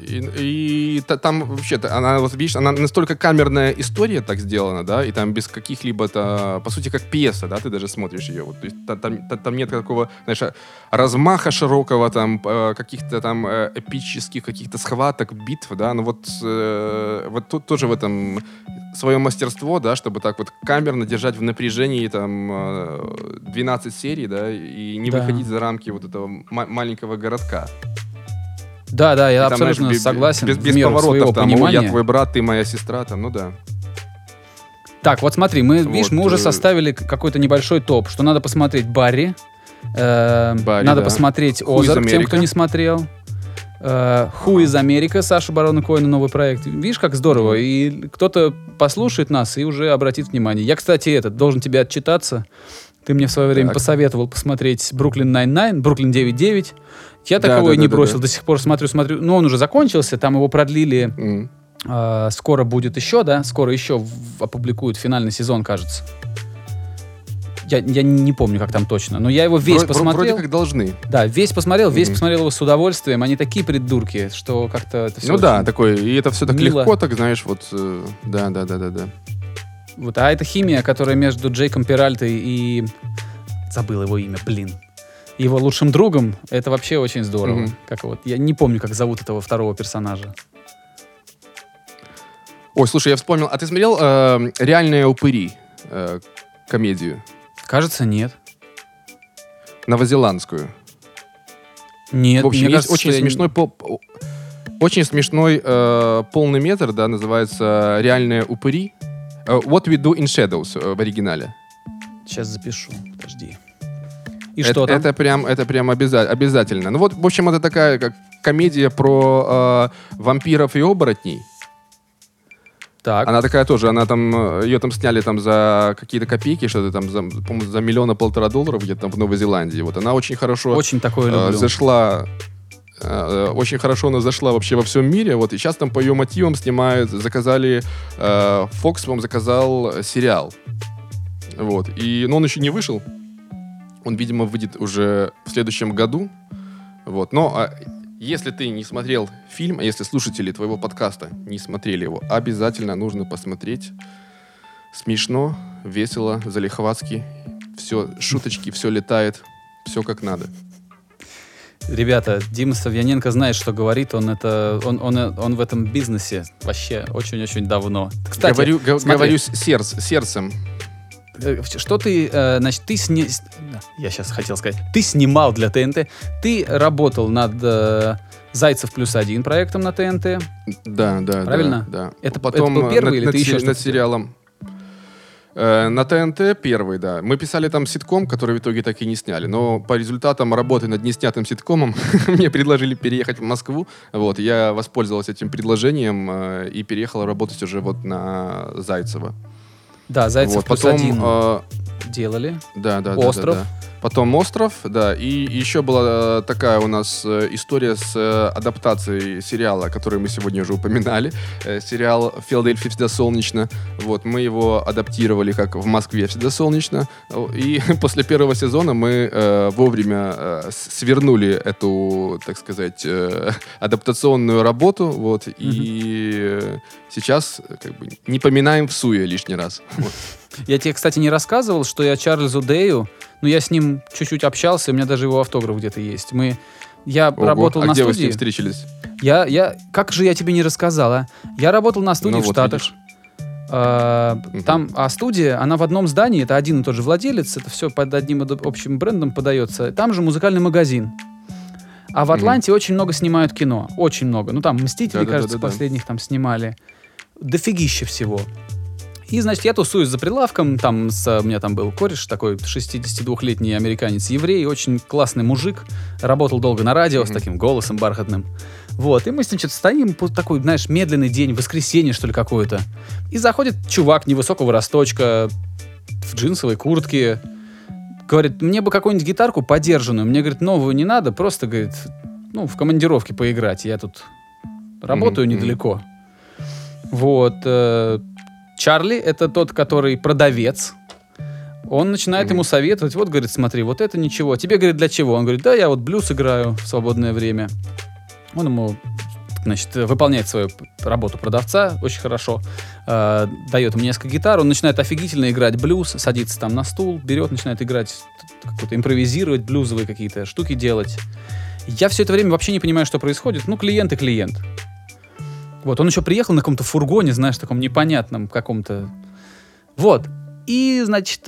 И, и та- там вообще-то, она, вот видишь, она настолько камерная история так сделана, да, и там без каких-либо, по сути, как пьеса, да, ты даже смотришь ее. Вот, то есть та- там, та- там нет такого, знаешь, а, размаха широкого, там, э, каких-то там э, эпических каких-то схваток, битв, да, ну вот, э, вот тут тоже в этом свое мастерство, да, чтобы так вот камерно держать в напряжении там э, 12 серий, да, и не Да. выходить за рамки вот этого ма- маленького городка. Да, да, я И там, знаешь, абсолютно бе- согласен. Без, без поворотов там, «О, понимания. я твой брат, ты моя сестра, там, ну да. Так, вот смотри, мы, видишь, мы Вот, уже э, составили какой-то небольшой топ, что надо посмотреть Барри, э, Барри, надо да. посмотреть Озарк, тем, кто не смотрел. Who из Америка, Саша Барона Коэна, новый проект. Видишь, как здорово. И кто-то послушает нас и уже обратит внимание. Я, кстати, этот, должен тебе отчитаться. Ты мне в свое время Так. посоветовал посмотреть Бруклин 99, Бруклин 99. Я Да, такого да, и не да, да, бросил. да. До сих пор смотрю, смотрю. Но он уже закончился, там его продлили М. а, скоро будет еще, да? Скоро еще в- опубликуют финальный сезон, кажется. Я, я не помню, как там точно, но я его весь Вро- вро- посмотрел. Вроде как должны. Да, весь посмотрел, весь Мгм. посмотрел его с удовольствием. Они такие придурки, что как-то это все ну да, такой, и это все так мило. легко, так знаешь, вот, э, да, да, да, да, да. Вот, а эта химия, которая между Джейком Перальтой и... Забыл его имя, блин. Его лучшим другом, это вообще очень здорово. Мгм. Как вот, я не помню, как зовут этого второго персонажа. Ой, слушай, я вспомнил, а ты смотрел э, «Реальные упыри» э, комедию? Кажется, нет. Новозеландскую. Нет, В общем, мне есть кажется, очень я смешной по- по- очень смешной э, полный метр, да, называется «Реальные упыри». Э, What We Do in Shadows э, в оригинале. Сейчас запишу, подожди. И это, что там? Это прям, это прям обяза- обязательно. Ну вот, в общем, это такая как комедия про э, вампиров и оборотней. Так. Она такая тоже, она там, э, ее там сняли там за какие-то копейки, что-то там, за, по-моему, за миллиона полтора долларов где-то там в Новой Зеландии. Вот она очень хорошо Очень такое э, зашла, э, очень хорошо она зашла вообще во всем мире. Вот и сейчас там по ее мотивам снимают, заказали, э, Fox, по-моему, заказал сериал. Вот. И, но он еще не вышел. Он, видимо, выйдет уже в следующем году. Вот. Но а, если ты не смотрел фильм, а если слушатели твоего подкаста не смотрели его, обязательно нужно посмотреть. Смешно, весело, залихватски. Все, шуточки, все летает. Все как надо. Ребята, Дима Савьяненко знает, что говорит. Он это, он, он, он в этом бизнесе вообще очень-очень давно. Кстати, говорю смотри. говорю сердц- сердцем. Э, Что ты, э, значит, ты сни... Я сейчас хотел сказать. Ты снимал для ТНТ. Ты работал над э, «Зайцев плюс один» проектом на ТНТ. Да, да, Правильно? Да, да. Это- Потом это был первый над, или над ты еще над сериалом. Э, на ТНТ первый, да. Мы писали там ситком, который в итоге так и не сняли. Но по результатам работы над неснятым ситкомом *laughs* мне предложили переехать в Москву. Вот, я воспользовался этим предложением э, и переехал работать уже вот на Зайцева. Да, «Зайцев вот, плюс потом, один» э, делали. да, да, да, Остров. да, да. Потом остров, да. И еще была э, такая у нас э, история с э, адаптацией сериала, который мы сегодня уже упоминали. Сериал «Филадельфия всегда солнечно». Вот, мы его адаптировали как «В Москве всегда солнечно». И *laughs* после первого сезона мы э, вовремя э, свернули эту, так сказать, э, адаптационную работу. Вот, и э, сейчас как бы не поминаем в суе лишний раз. *laughs* Вот. Я тебе, кстати, не рассказывал, что я Чарльзу Дэю, ну, я с ним чуть-чуть общался, у меня даже его автограф где-то есть. Мы... Я Ого, работал а на где вы с студии. ним встретились? Я, я, как же я тебе не рассказал, а? Я работал на студии Ну в вот, Штатах. видишь. А, Мгм. Там, а студия, она в одном здании, это один и тот же владелец, это все под одним общим брендом подается. Там же музыкальный магазин. А в. Атланте очень много снимают кино. Очень много. Ну, там «Мстители», Да-да-да-да-да. кажется, последних там снимали. Дофигища всего. И, значит, я тусуюсь за прилавком, там с- у меня там был кореш такой 62-летний американец-еврей, очень классный мужик, работал долго на радио с Мгм. таким голосом бархатным. Вот, и мы с ним что-то стоим, такой, знаешь, медленный день, воскресенье, что ли, какое-то. И заходит чувак невысокого росточка, в джинсовой куртке, говорит, мне бы какую-нибудь гитарку подержанную. Мне, говорит, новую не надо, просто, говорит, ну, в командировке поиграть. Я тут работаю мгм. недалеко. Вот. э, Чарли — это тот, который продавец. Он начинает Мгм. ему советовать. Вот, говорит, смотри, вот это ничего. Тебе, говорит, для чего? Он говорит, да, я вот блюз играю в свободное время. Он ему, значит, выполняет свою работу продавца очень хорошо. Э, дает ему несколько гитар. Он начинает офигительно играть блюз, садится там на стул, берет, начинает играть, какой-то импровизировать, блюзовые какие-то штуки делать. Я все это время вообще не понимаю, что происходит. Ну, клиент и клиент. Вот, он еще приехал на каком-то фургоне, знаешь, таком непонятном каком-то. Вот. И, значит,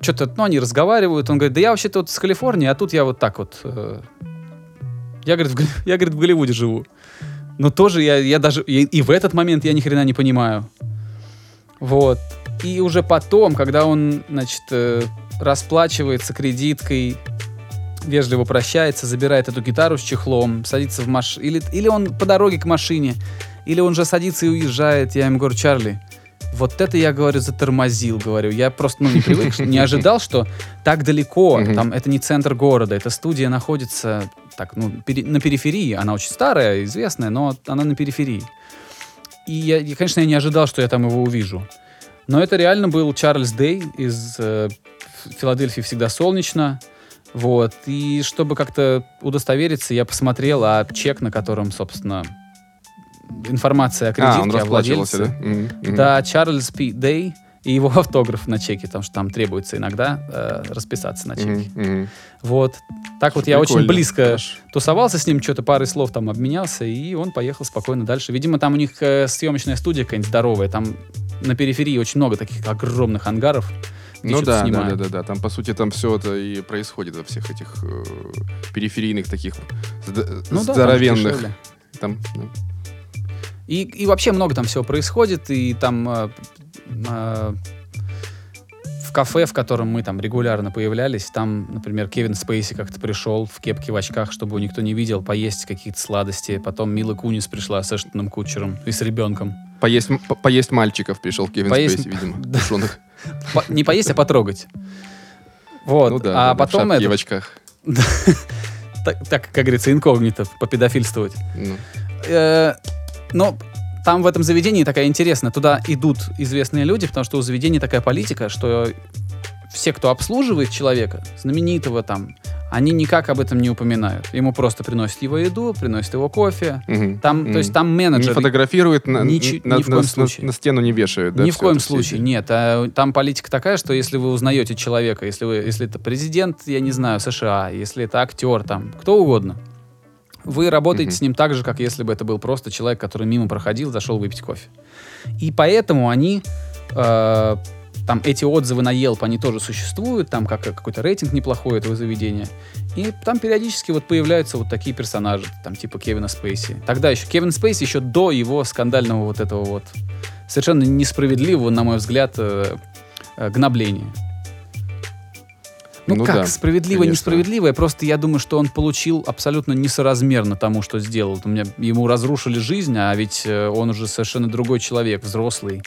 что-то, ну, они разговаривают. Он говорит, да я вообще-то вот с Калифорнии, а тут я вот так вот... э, я, говорит, в, *laughs* я, говорит, в Голливуде живу. Но тоже я, я даже... И, и в этот момент я ни хрена не понимаю. Вот. И уже потом, когда он, значит, э, расплачивается кредиткой, вежливо прощается, забирает эту гитару с чехлом, садится в машину. Или, или он по дороге к машине, или он же садится и уезжает. Я ему говорю, Чарли, вот это я, говорю, затормозил, говорю. Я просто, ну, не привык, не ожидал, что так далеко, там, это не центр города, эта студия находится так, ну, пере- на периферии. Она очень старая, известная, но она на периферии. И, я, и, конечно, я не ожидал, что я там его увижу. Но это реально был Чарльз Дэй из э, Филадельфии всегда солнечно. Вот. И чтобы как-то удостовериться, я посмотрел, а чек, на котором, собственно, информация о кредитке, А, о владельце. да? Мгм. Да, Чарльз П. Дэй и его *laughs* автограф на чеке, потому что там требуется иногда э, расписаться на чеке. Мгм. Вот. Так вот я очень близко Хорошо. тусовался с ним, что-то парой слов там обменялся, и он поехал спокойно дальше. Видимо, там у них э, съемочная студия какая-нибудь здоровая, там на периферии очень много таких огромных ангаров, где Ну да, да, снимают. да, да, да. Там, по сути, там все это и происходит во всех этих э, периферийных таких зд- Ну да, здоровенных. дешевле. Там, да. И, и вообще много там всего происходит, и там э, э, в кафе, в котором мы там регулярно появлялись, там, например, Кевин Спейси как-то пришел в кепке, в очках, чтобы его никто не видел, поесть какие-то сладости. Потом Мила Кунис пришла с Эштоном Кучером и с ребенком. Поесть, по- поесть мальчиков пришел Кевин Поесть- Спейси, видимо. *laughs* Да. По- не поесть, а потрогать. Вот. Ну да, а да, в потом и это, в очках. *laughs* так, так, как говорится, инкогнито, попедофильствовать. Ну. Э, Но там в этом заведении такая интересная. Туда идут известные люди, потому что у заведения такая политика, что все, кто обслуживает человека, знаменитого там, они никак об этом не упоминают. Ему просто приносят его еду, приносят его кофе. Мгм. Там, то Мгм. есть там Не менеджер фотографируют, на, Ничи- на- ни в на- коем на- случае. на стену не вешают. да, Ни в коем случае, нет. А там политика такая, что если вы узнаете человека, если, вы, если это президент, я не знаю, США, если это актер, там, кто угодно, вы работаете Мгм. с ним так же, как если бы это был просто человек, который мимо проходил, зашел выпить кофе. И поэтому они, э, там, эти отзывы на Yelp, они тоже существуют, там как, какой-то рейтинг неплохой этого заведения. И там периодически вот появляются вот такие персонажи, там типа Кевина Спейси. Тогда еще Кевин Спейси еще до его скандального вот этого вот совершенно несправедливого, на мой взгляд, э, э, гнобления. Ну, Ну как, да, справедливо, конечно. несправедливо, просто я думаю, что он получил абсолютно несоразмерно тому, что сделал. У меня, ему разрушили жизнь, а ведь э, он уже совершенно другой человек, взрослый.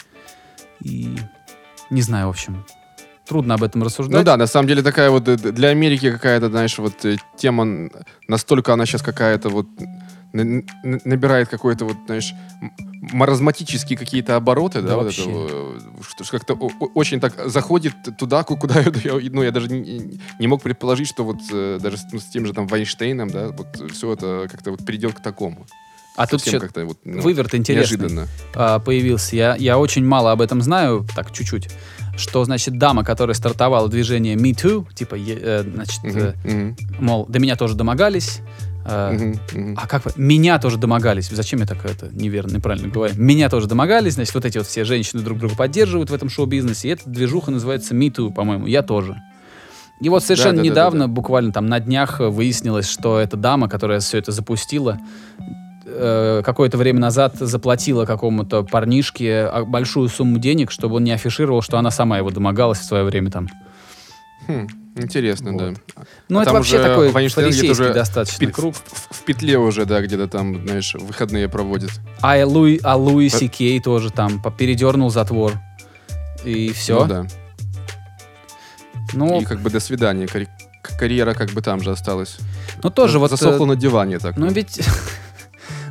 И не знаю, в общем, трудно об этом рассуждать. Ну да, на самом деле такая вот э, для Америки какая-то, знаешь, вот э, тема, настолько она сейчас какая-то вот набирает какой-то вот, знаешь, маразматические какие-то обороты, да, Да вот это, э, что как-то очень так заходит туда, ку- куда я, *laughs* ну, я даже не, не мог предположить, что вот даже с, ну, с тем же там Вайнштейном, да, вот все это как-то вот придет к такому. А тут еще как-то вот ну, выверт интересный. неожиданно. а, появился. Я, я очень мало об этом знаю, так чуть-чуть. Что значит дама, которая стартовала движение Me Too, типа, э, значит, Мгм, мгм, мол, до меня тоже домогались. э, мгм, мгм. А как? Меня тоже домогались. Зачем я так это неверно, неправильно говорю? Меня тоже домогались. Значит, вот эти вот все женщины друг друга поддерживают в этом шоу-бизнесе. И эта движуха называется Me Too, по-моему. Я тоже. И вот совершенно Да-да-да-да-да. недавно, буквально там на днях, выяснилось, что эта дама, которая все это запустила, э, какое-то время назад заплатила какому-то парнишке а, большую сумму денег, чтобы он не афишировал, что она сама его домогалась в свое время там. Хм, интересно, Вот. да. Ну, А это вообще такой фарисейский уже достаточно Пи- круг. В, в- в петле уже, да, где-то там, знаешь, выходные проводит. А Луи, а Луи. Си Кей тоже там передернул затвор. И все. Ну да. Ну, И как бы до свидания. Карьера как бы там же осталась. ну тоже вот... Засохла э, на диване так. Ну ведь... *laughs*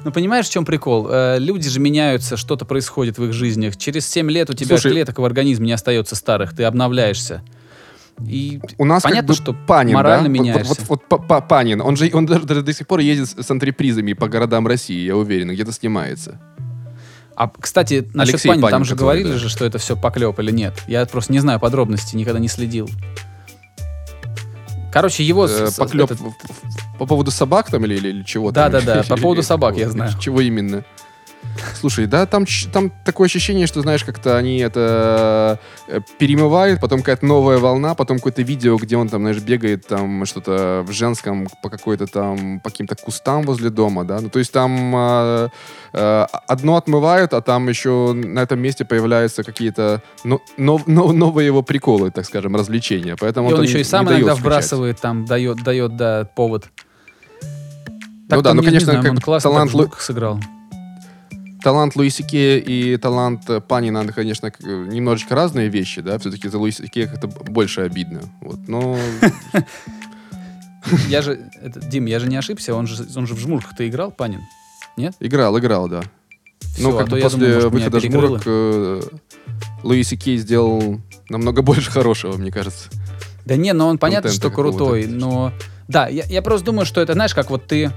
Ну, понимаешь, в чем прикол? Э, Люди же меняются, что-то происходит в их жизнях. Через 7 лет у тебя Слушай- клеток в организме не остается старых, ты обновляешься. И У нас понятно, как бы что Панин, морально да? Меняешься. Вот, вот, вот Па- Па- Панин, он же он даже, даже до сих пор ездит с антрепризами по городам России, я уверен, где-то снимается. А, кстати, насчет Алексей Панина, там Панин, же который, говорили да. же, что это все поклеп или нет. Я просто не знаю подробностей, никогда не следил. Короче, его... Э, поклеп этот- по поводу собак там или, или, или чего там? Да-да-да, по *laughs* поводу собак я знаю. Чего именно? Слушай, да, там, там такое ощущение, что, знаешь, как-то они это э, перемывают, потом какая-то новая волна, потом какое-то видео, где он там, знаешь, бегает там что-то в женском по какой-то там, по каким-то кустам возле дома, да, ну, то есть там э, э, одно отмывают, а там еще на этом месте появляются какие-то но- но- но- новые его приколы, так скажем, развлечения, поэтому И он там еще и сам иногда вбрасывает, там, дает, дает, да, повод. Ну да, ну, конечно, знаю, как он бы талант так в Лу- «Жмурках» сыграл. Талант Луиси Кея и талант Панина, это, конечно, немножечко разные вещи, да, все-таки за Луиси Кея как-то больше обидно, вот, но *laughs* Я же, это, Дим, я же не ошибся, он же, он же в «Жмурках»-то играл, Панин? играл, играл, да. Всё, ну, а как то бы я после думал, может, выхода. «Жмурок» э, Луиси Кей сделал намного *laughs* больше хорошего, мне кажется. Да не, но он понятно, что крутой, но... Да, я, я просто думаю, что это, знаешь, как вот ты,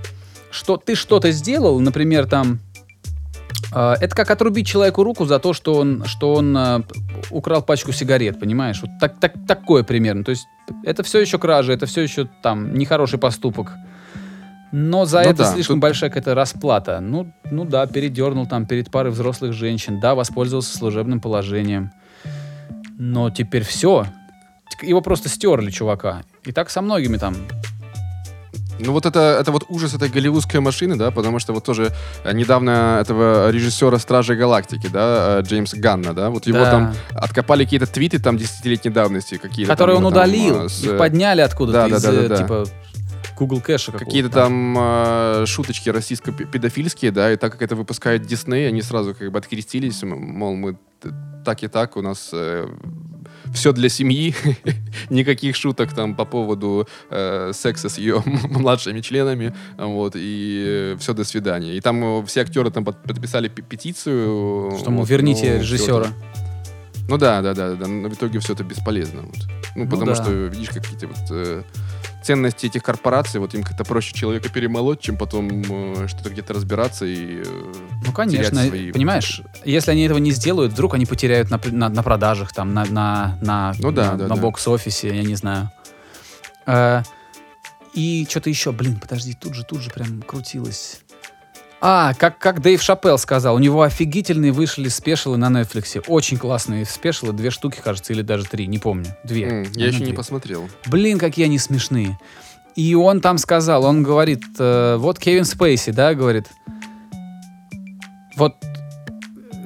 что, ты что-то сделал, например, там... э, это как отрубить человеку руку за то, что он, что он э, украл пачку сигарет, понимаешь? Вот так, так, такое примерно. То есть это все еще кража, это все еще там нехороший поступок. Но за Ну это да, слишком тут- большая какая-то расплата. Ну, ну да, передернул там перед парой взрослых женщин, да, воспользовался служебным положением. Но теперь все. Его просто стерли, чувака. И так со многими там. Ну вот это, это вот ужас этой голливудской машины, да, потому что вот тоже э, недавно этого режиссера «Стражей Галактики», да, э, Джеймса Ганна, да, вот его Да. там откопали какие-то твиты там десятилетней давности, какие-то Которые там, он там, удалил. э, с, Их э, подняли откуда-то да, из, да, да, э, да. типа, Google кэша Какие-то там э, шуточки российско-педофильские, да, и так как это выпускает Дисней, они сразу как бы открестились, мол, мы так и так, у нас все для семьи, *laughs* никаких шуток там по поводу э, секса с ее *laughs* младшими членами, вот, и все, до свидания. И там э, все актеры там под- подписали пе- петицию. Что, мол, вот, верните всё режиссера. Ну да, да, да, да, но в итоге все это бесполезно. Вот. Ну, Ну потому да. что, видишь, какие-то вот э, ценности этих корпораций, вот им как-то проще человека перемолоть, чем потом э, что-то где-то разбираться и... э, Ну, конечно. терять свои- Понимаешь, если они этого не сделают, вдруг они потеряют на, на, на продажах, там, на, на, на, Ну да, на, да, на да. бокс-офисе, я не знаю. Э, и что-то еще, блин, подожди, тут же, тут же прям крутилось. А, как, как Дэйв Шапелл сказал, у него офигительные вышли спешилы на Netflix. Очень классные спешилы, две штуки, кажется, или даже три, не помню. Две. м, Я еще не посмотрел. Блин, какие они смешные. И он там сказал, он говорит, э, вот Кевин Спейси, да, говорит, вот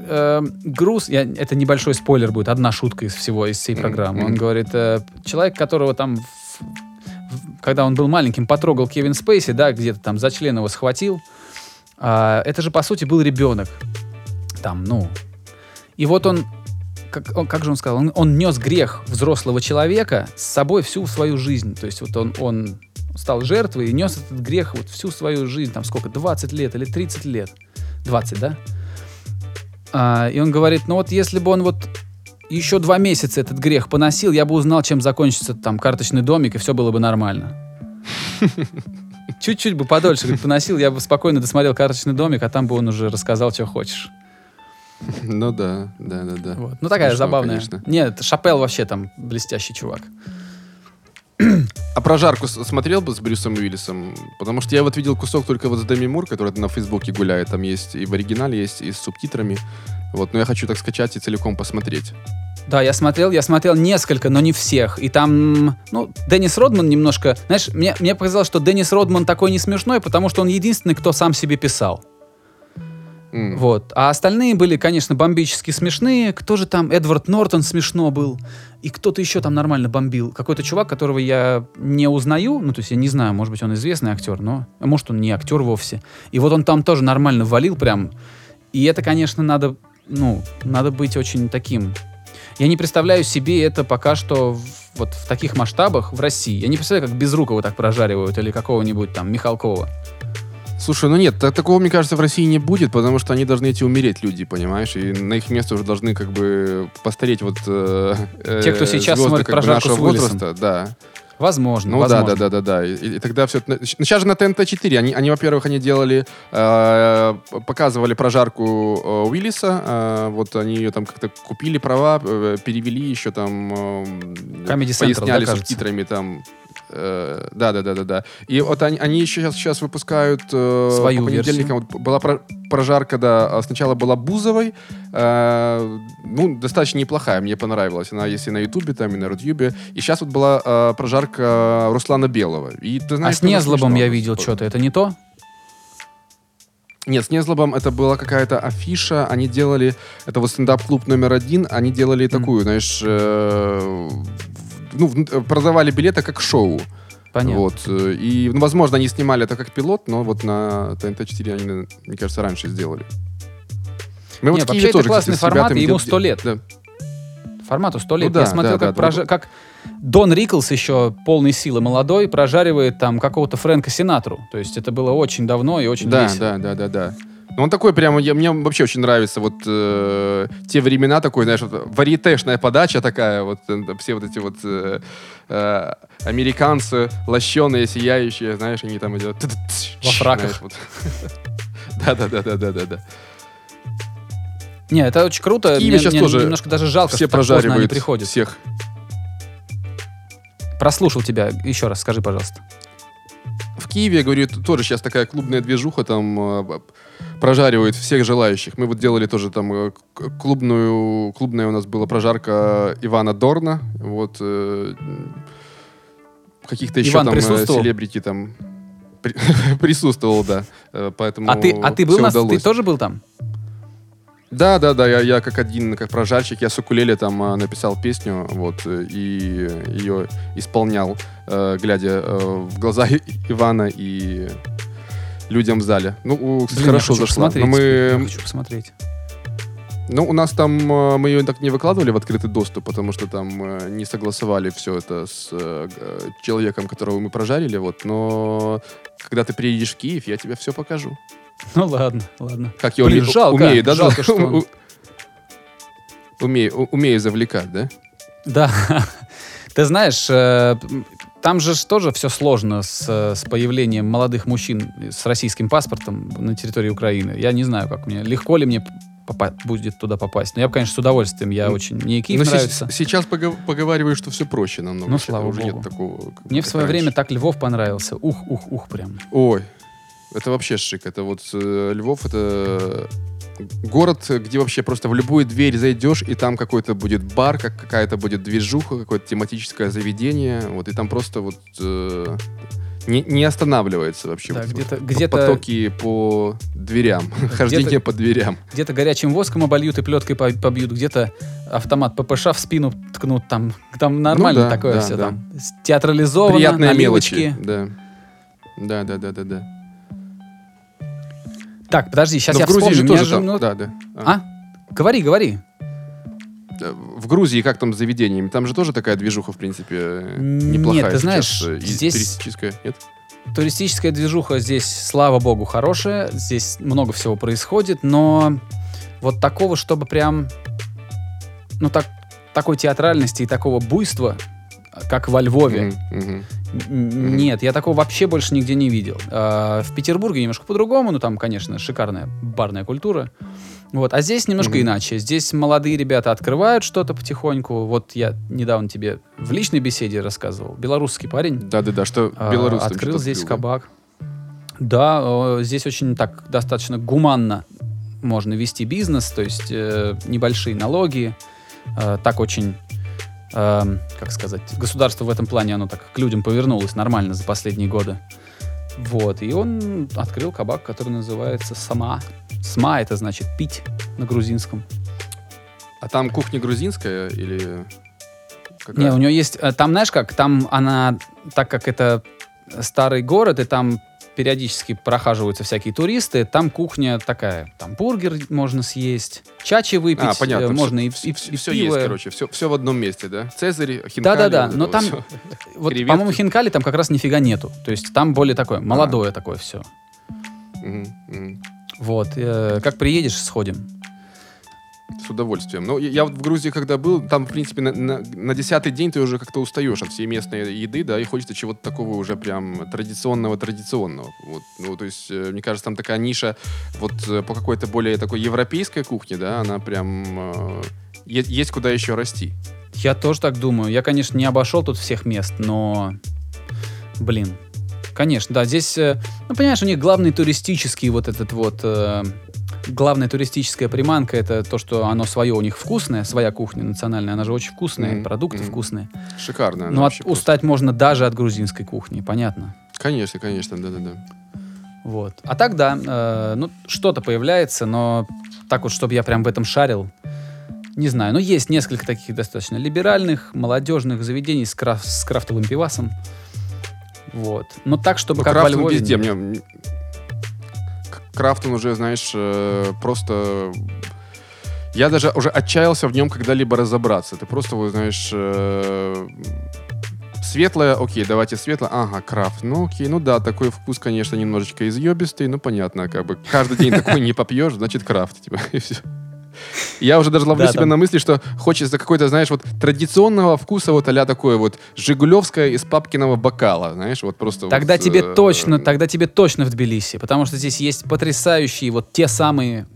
э, груз, я, это небольшой спойлер будет, одна шутка из всего, из всей программы. Он мгм. говорит, э, человек, которого там, в- в- когда он был маленьким, потрогал Кевин Спейси, да, где-то там за член его схватил, а, это же, по сути, был ребенок. Там, ну. И вот он, как, он- как же он сказал, он, он нес грех взрослого человека с собой всю свою жизнь. То есть вот он, он стал жертвой и нес этот грех вот всю свою жизнь, там сколько, 20 лет или 30 лет. 20, да? А, и он говорит, ну вот если бы он вот еще два месяца этот грех поносил, я бы узнал, чем закончится там карточный домик, и все было бы нормально. *laughs* Чуть-чуть бы подольше говорит, поносил, я бы спокойно досмотрел карточный домик, а там бы он уже рассказал, что хочешь. Ну да, да, да, да. Вот. Ну такая Смешно, забавная. конечно. Нет, Шапел вообще там блестящий чувак. А про жарку с- смотрел бы с Брюсом Уиллисом? Потому что я вот видел кусок только вот с Деми Мур, который на Фейсбуке гуляет. Там есть и в оригинале есть, и с субтитрами. Вот, но я хочу так скачать и целиком посмотреть. Да, я смотрел, я смотрел несколько, но не всех. И там, ну, Деннис Родман немножко... Знаешь, мне, мне показалось, что Деннис Родман такой не смешной, потому что он единственный, кто сам себе писал. М. Вот. А остальные были, конечно, бомбически смешные. Кто же там? Эдвард Нортон смешно был. И кто-то еще там нормально бомбил. Какой-то чувак, которого я не узнаю. Ну, то есть я не знаю, может быть, он известный актер, но... а может, он не актер вовсе. И вот он там тоже нормально валил прям. И это, конечно, надо... Ну, надо быть очень таким... Я не представляю себе это пока что в- вот в таких масштабах в России. Я не представляю, как Безрукова так прожаривают или какого-нибудь там Михалкова. Слушай, ну нет, та- такого, мне кажется, в России не будет, потому что они должны эти умереть, люди, понимаешь? И на их место уже должны как бы постареть вот... э, Те, кто э, сейчас звезды смотрит как бы «Прожарку нашего с Уиллисом». возраста, да. Возможно, Ну возможно. да, да, да, да, да. И, и тогда все. Ну, сейчас же на ТНТ-4 они, они, во-первых, они делали, э, показывали прожарку э, Уиллиса, э, вот они ее там как-то купили права, э, перевели еще там, э, Comedy Central, поясняли да, кажется? субтитрами там. Э, да, да, да, да, да. И вот они, они еще сейчас, сейчас выпускают э, Свою по понедельникам. Вот была про- прожарка, да. а Сначала была Бузовой, э, ну достаточно неплохая, мне понравилась. Она есть и на Ютубе, там и на Рутюбе. И сейчас вот была э, прожарка Руслана Белого. И ты А знаешь, с тоже Незлобом я видел что-то. Это не то? Нет, с Незлобом это была какая-то афиша. Они делали, это вот стендап-клуб номер один, они делали такую, знаешь, э, ну, в- продавали билеты как шоу. Понятно. Вот. э, И, ну, возможно, они снимали это как пилот, но вот на ТНТ-4 они, мне кажется, раньше сделали. Мы Не, в Киеве вообще это тоже, классный кстати, формат, и ему 100 лет. Да. Формату 100 лет. Ну да, я смотрел, да, как, да, прожа- да. как Дон Риклс еще полной силы молодой прожаривает там какого-то Фрэнка Синатру. То есть это было очень давно и очень Да, весело. да, да, да, да. Ну, он такой прямо, я, мне вообще очень нравится вот э, те времена такой, знаешь, вот, варьетешная подача такая, вот э, все вот эти вот э, э, американцы лощеные, сияющие, знаешь, они там идут Во фраках. Да, да, да, да, да, да, да. Не, это очень круто. Мне, щас мне тоже немножко даже жалко, Все что так прожаривают приходят. всех. Прослушал тебя. Еще раз скажи, пожалуйста. Киеве, я говорю, тоже сейчас такая клубная движуха, там б- прожаривают всех желающих. Мы вот делали тоже там э, клубную, клубная у нас была прожарка Ивана Дорна, вот э, каких-то еще Иван там э, селебрити там. при- *laughs* присутствовал, да. Поэтому А ты, а ты был всё на... Ты тоже был там? Да, да, да, я, я как один, как прожарщик, я с укулеле там а, написал песню, вот, и ее исполнял, э, глядя э, в глаза *laughs* Ивана и людям в зале. Ну, кстати, Блин, я хорошо хочу зашла. посмотреть. Но Я мы, хочу посмотреть. ну, у нас там, э, мы ее так не выкладывали в открытый доступ, потому что там не согласовали все это с человеком, которого мы прожарили, вот, но когда ты приедешь в Киев, я тебе все покажу. Ну ладно, ладно. Как я Блин, уме- жалко, умею, да? жалко, что он- Умею, умею завлекать, да? Да. *laughs* Ты знаешь, э, там же тоже все сложно с, э, с появлением молодых мужчин с российским паспортом на территории Украины. Я не знаю, как мне, легко ли мне попа- будет туда попасть. Но я бы, конечно, с удовольствием. Я Ну, очень... Мне Киев Но се- нравится. сейчас погов- поговариваю, что все проще намного. Ну, слава уже богу. нет такого. Мне в свое время раньше. так Львов понравился. Ух, ух, ух, прям. Ой, это вообще шик. Это вот э, Львов, это город, где вообще просто в любую дверь зайдешь, и там какой-то будет бар, как какая-то будет движуха, какое-то тематическое заведение, вот, и там просто вот э, не, не останавливается вообще. Да, вот, где-то- вот где-то- Потоки по дверям, *laughs* хождение по дверям. Где-то горячим воском обольют и плеткой по- побьют, где-то автомат ППШ в спину ткнут. Там, там нормально да, такое да, все. да. Там театрализовано, Приятные наливочки. мелочи. Да. Да, да, да, да, да. Так, подожди, сейчас Но я в Грузии вспомню. же тоже же, там. ну, Да, да. А? Говори, говори. Э, В Грузии как там с заведениями? Там же тоже такая движуха, в принципе, э, Нет, неплохая. ты знаешь, э, здесь- туристическая, нет? Туристическая движуха здесь, слава богу, хорошая. Здесь много всего происходит, но вот такого, чтобы прям, ну так, такой театральности и такого буйства, как во Львове. Н- Нет, я такого вообще больше нигде не видел. А, В Петербурге немножко по-другому, ну там, конечно, шикарная барная культура. Вот, а здесь немножко Мгм. иначе. Здесь молодые ребята открывают что-то потихоньку. Вот я недавно тебе в личной беседе рассказывал. Белорусский парень Да-да-да, что а, белорус открыл здесь открыл, кабак. Да, э, здесь очень так достаточно гуманно можно вести бизнес, то есть э, небольшие налоги, э, так очень, э, как сказать, государство в этом плане, оно так к людям повернулось нормально за последние годы. Вот, и он открыл кабак, который называется «Сама». «Сма» — это значит «пить» на грузинском. А там кухня грузинская или какая? Не, у него есть... э, Там, знаешь как, там она, так как это старый город, и там периодически прохаживаются всякие туристы, там кухня такая. Там бургер можно съесть, чачи выпить, А, понятно. э, можно и, все, и, и все пиво. есть, короче, все, все в одном месте, да? Цезарь, хинкали. Да-да-да, вот но там, вот всё. *laughs* вот, креветки. по-моему, хинкали там как раз нифига нету. То есть там более такое, молодое такое все. Мгм, мгм. Вот, э, как приедешь, сходим. С удовольствием. Ну, я, вот в Грузии, когда был, там, в принципе, на, на- на десятый день ты уже как-то устаешь от всей местной еды, да, и хочется чего-то такого уже прям традиционного-традиционного. Вот, ну, то есть, э, мне кажется, там такая ниша вот э, по какой-то более такой европейской кухне, да, она прям... э, есть куда еще расти. Я тоже так думаю. Я, конечно, не обошел тут всех мест, но, блин, конечно, да, здесь, э, ну, понимаешь, у них главный туристический вот этот вот, э, главная туристическая приманка, это то, что оно свое у них вкусное, своя кухня национальная, она же очень вкусная, Мгм, продукты мгм. вкусные. Шикарно. Ну, от- вообще просто. устать можно даже от грузинской кухни, понятно. Конечно, конечно, да-да-да. Вот. А так, да, э, ну, что-то появляется, но так вот, чтобы я прям в этом шарил, не знаю. Но есть несколько таких достаточно либеральных, молодежных заведений с, краф- с крафтовым пивасом. Вот. Но так, чтобы Ну, как во Львове... везде. нет. Мне... Крафт он уже, знаешь, э, просто... Я даже уже отчаялся в нем когда-либо разобраться. Ты просто, вот, знаешь, э, светлое, окей, давайте светлое, ага, крафт, ну окей, ну да, такой вкус, конечно, немножечко изъебистый, ну понятно, как бы каждый день такой не попьешь, значит крафт, типа, *laughs* и все. Я уже даже ловлю Да, себя там- на мысли, что хочется какой-то, знаешь, вот традиционного вкуса, вот а такое вот Жигулевское из папкиного бокала, знаешь, вот просто Тогда вот, тебе э, точно, тогда тебе точно в Тбилиси, потому что здесь есть потрясающие вот те самые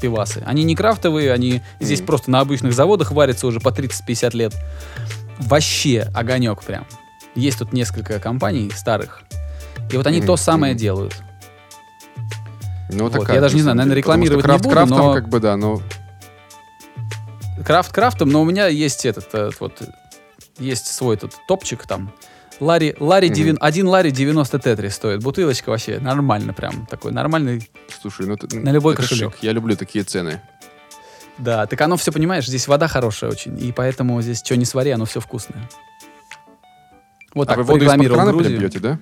пивасы. Они не крафтовые, они здесь Мгм. просто на обычных заводах варятся уже по 30-50 лет. Вообще огонек прям. Есть тут несколько компаний старых, и вот они Мгм, то самое мгм. делают. Ну, Вот, такая, я даже не знаю, наверное, рекламировать не крафт буду, крафтом, но- как бы, да, но... Крафт крафтом, но у меня есть этот, э, вот, есть свой тут топчик там. Ларри, Ларри Мгм. девян- один Ларри 90 тетри стоит. Бутылочка вообще нормально прям. Такой нормальный. Слушай, ну это, На любой это кошелек. шик. Я люблю такие цены. Да, так оно все, понимаешь, здесь вода хорошая очень. И поэтому здесь что не свари, оно все вкусное. Вот а так вы воду из-под крана Грузию. пьете, да?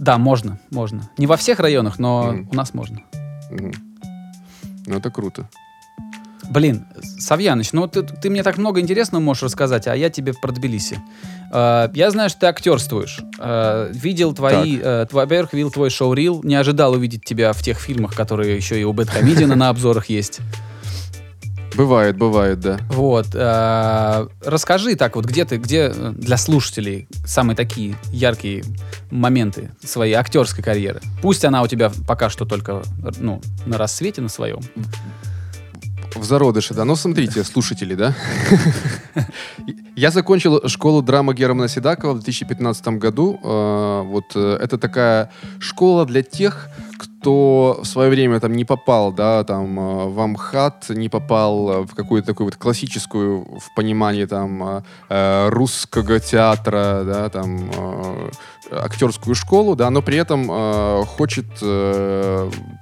Да, можно, можно. Не во всех районах, но Мгм. у нас можно. Мгм. Ну это круто. Блин, Савьяныч, ну ты, ты мне так много интересного можешь рассказать, а я тебе про Тбилиси. Э, я знаю, что ты актерствуешь. Э, видел твои, э, тво- во-первых, видел твой шоу-рил. Не ожидал увидеть тебя в тех фильмах, которые еще и у Бэткомедиана на обзорах есть. Бывает, бывает, да. Вот. э, расскажи так вот, где ты, где э, для слушателей самые такие яркие моменты своей актерской карьеры? Пусть она у тебя пока что только ну, на рассвете на своем. В зародыше, да. Ну, смотрите, слушатели, да. Я закончил школу драмы Германа Седакова в 2015 году. Э, Вот это такая школа для тех, кто в свое время там не попал, да, там э, в Амхат, не попал э, в какую-то такую вот классическую в понимании там э, русского театра, да, там актерскую школу, да, но при этом хочет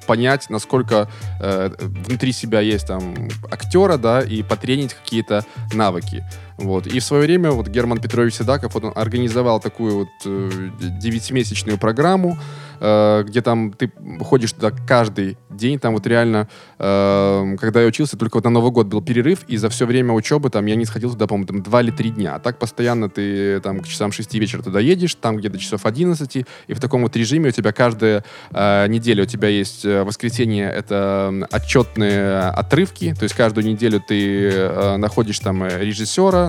понять, насколько внутри себя есть там актера, да, и потренить какие-то навыки. Вот. И в свое время вот Герман Петрович Седаков вот он организовал такую вот э, девятимесячную программу, э, где там ты ходишь туда каждый день, там вот реально, э, когда я учился, только вот на Новый год был перерыв, и за все время учебы там я не сходил туда, по-моему, там два или три дня. А так постоянно ты там к часам 6 вечера туда едешь, там где-то часов 11, и в таком вот режиме у тебя каждая э, неделя у тебя есть э, воскресенье, это отчетные отрывки, то есть каждую неделю ты э, находишь там э,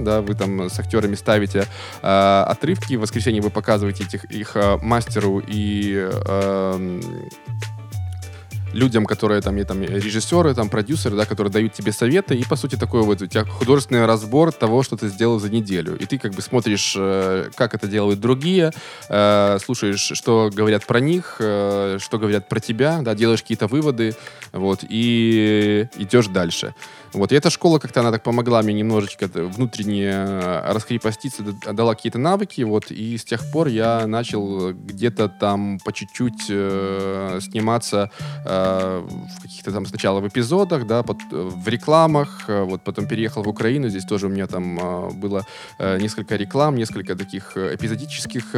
да, вы там с актерами ставите э, отрывки, в воскресенье вы показываете этих, их э, мастеру и э, людям, которые там, и, там режиссеры, там продюсеры, да, которые дают тебе советы, и по сути такой вот у тебя художественный разбор того, что ты сделал за неделю, и ты как бы смотришь, э, как это делают другие, э, слушаешь, что говорят про них, э, что говорят про тебя, да, делаешь какие-то выводы, вот, и идешь дальше. Вот, и эта школа как-то, она так помогла мне немножечко внутренне раскрепоститься, д- дала какие-то навыки, вот, и с тех пор я начал где-то там по чуть-чуть э, сниматься э, в каких-то там сначала в эпизодах, да, пот- э, в рекламах, э, вот, потом переехал в Украину, здесь тоже у меня там э, было несколько реклам, несколько таких эпизодических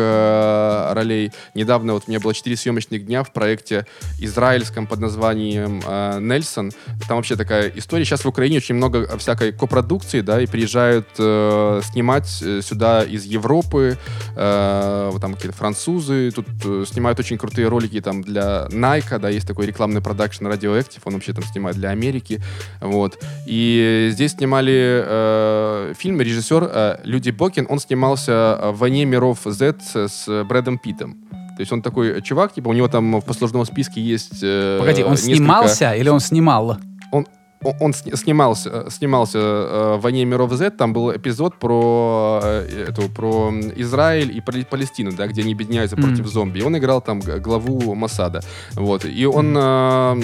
ролей. Недавно вот у меня было 4 съемочных дня в проекте израильском под названием «Нельсон». Там вообще такая история. Сейчас в Украине очень много всякой копродукции, да, и приезжают снимать сюда из Европы, э, там какие-то французы, тут снимают очень крутые ролики там для Nike, да, есть такой рекламный продакшн Radioactive, он вообще там снимает для Америки, вот. И здесь снимали э, фильм режиссер э, Люди Бокин, он снимался э, в «Войне миров Z» с Брэдом Питтом. То есть он такой чувак, типа у него там в послужном списке есть... э, Погоди, он несколько- снимался или он снимал? Он, он- он сни- снимался, э, снимался э, в «Войне миров Z», там был эпизод про, э, эту, про Израиль и Пали- Палестину, да, где они объединяются Мгм. против зомби. И он играл там главу Масада. Вот. И он... э,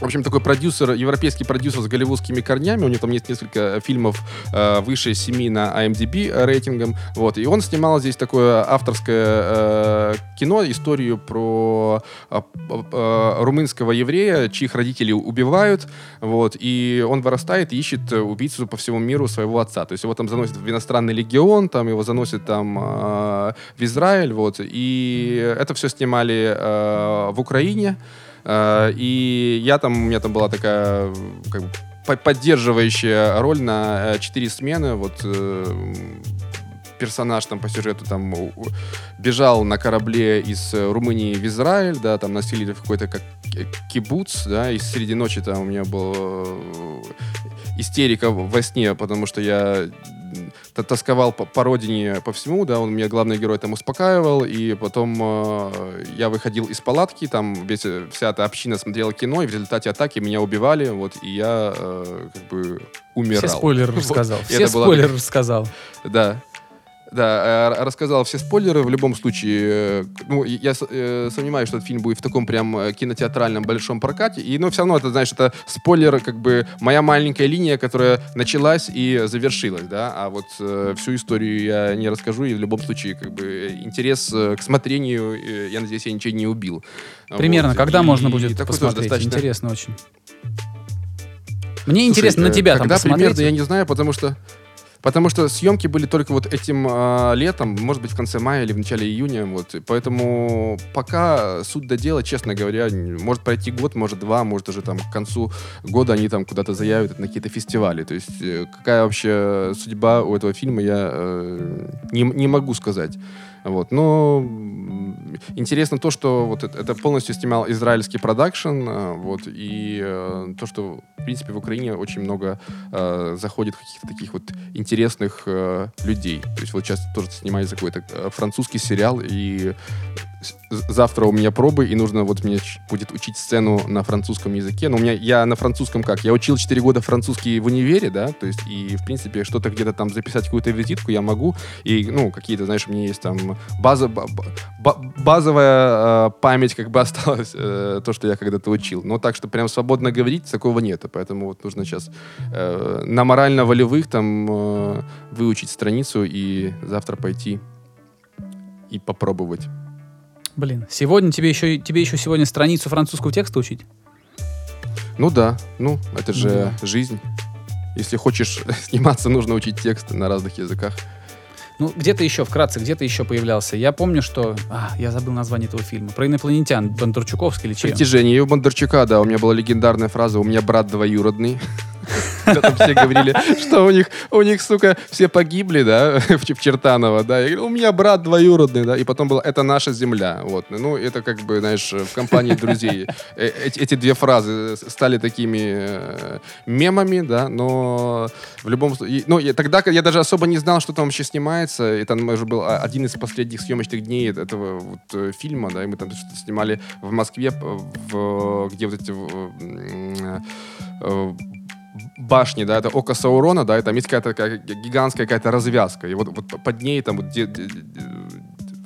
в общем, такой продюсер, европейский продюсер с голливудскими корнями. У него там есть несколько фильмов э, выше 7 на IMDb рейтингом. Вот. И он снимал здесь такое авторское э, кино, историю про э, э, румынского еврея, чьих родителей убивают. Вот. И он вырастает и ищет э, убийцу по всему миру своего отца. То есть его там заносят в иностранный легион, там его заносят там э, в Израиль. Вот. И это все снимали э, в Украине. Э, И я там, у меня там была такая как бы, по- поддерживающая роль на э, четыре смены. Вот э, персонаж там по сюжету там бежал на корабле из Румынии в Израиль, да, там насилили в какой-то как ки- кибуц, да, и среди ночи там у меня была истерика во сне, потому что я тосковал по, по родине, по всему, да, он меня главный герой там успокаивал, и потом э, я выходил из палатки, там весь, э, вся эта община смотрела кино, и в результате атаки меня убивали, вот, и я э, как бы умирал. *laughs* Все спойлеры рассказал. Все спойлеры рассказал. да. Да, э, рассказал все спойлеры. В любом случае, э, ну, я э, сомневаюсь, что этот фильм будет в таком прям кинотеатральном большом прокате. И, но все равно, это, знаешь, это спойлер, как бы моя маленькая линия, которая началась и завершилась, да. А вот э, всю историю я не расскажу. И в любом случае, как бы, интерес к смотрению, я надеюсь, я ничего не убил. Примерно, Вот. когда И можно будет тоже посмотреть? достаточно- Интересно очень. Мне Слушай, интересно на тебя там когда посмотреть. примерно, я не знаю, потому что Потому что съемки были только вот этим а, летом, может быть, в конце мая или в начале июня. Вот. Поэтому пока суть до дела, честно говоря, может пройти год, может два, может уже там к концу года они там куда-то заявят на какие-то фестивали. То есть э, какая вообще судьба у этого фильма, я э, не, не могу сказать. Вот. Но интересно то, что вот это, полностью снимал израильский продакшн, э, вот, и э, то, что, в принципе, в Украине очень много э, заходит каких-то таких вот интересных э, людей. То есть вот сейчас тоже снимается какой-то э, французский сериал, и завтра у меня пробы, и нужно вот мне будет учить сцену на французском языке. Но у меня, я на французском как? Я учил 4 года французский в универе, да, то есть, и, в принципе, что-то где-то там записать, какую-то визитку я могу, и, ну, какие-то, знаешь, у меня есть там база, ба- ба- базовая э, память как бы *laughs* осталась, э, то, что я когда-то учил. Но так, что прям свободно говорить, такого нет. Поэтому вот нужно сейчас э, на морально-волевых там э, выучить страницу и завтра пойти и попробовать. Блин, сегодня тебе еще, тебе еще сегодня страницу французского текста учить? Ну да, ну это же Ну жизнь. Если хочешь *laughs* сниматься, нужно учить текст на разных языках. Ну, где-то еще, вкратце, где-то еще появлялся. Я помню, что... А, я забыл название этого фильма. Про инопланетян. Бондарчуковский или он? Притяжение. И у Бондарчука, да, у меня была легендарная фраза «У меня брат двоюродный». *laughs* Там все говорили, что у них, у них, сука, все погибли, да, *laughs* в Чертаново, да. Я говорю, у меня брат двоюродный, да. И потом было «Это наша земля». Вот. Ну, это как бы, знаешь, в компании друзей. Э, Эти, две фразы стали такими э, мемами, да, но в любом случае... Ну, тогда я даже особо не знал, что там вообще снимается. Это уже был а, один из последних съемочных дней этого вот, э, фильма, да, и мы там что-то снимали в Москве, в, где вот эти башни, да, это око Саурона, да, и там есть какая-то такая гигантская какая-то развязка, и вот, вот под ней там вот где- где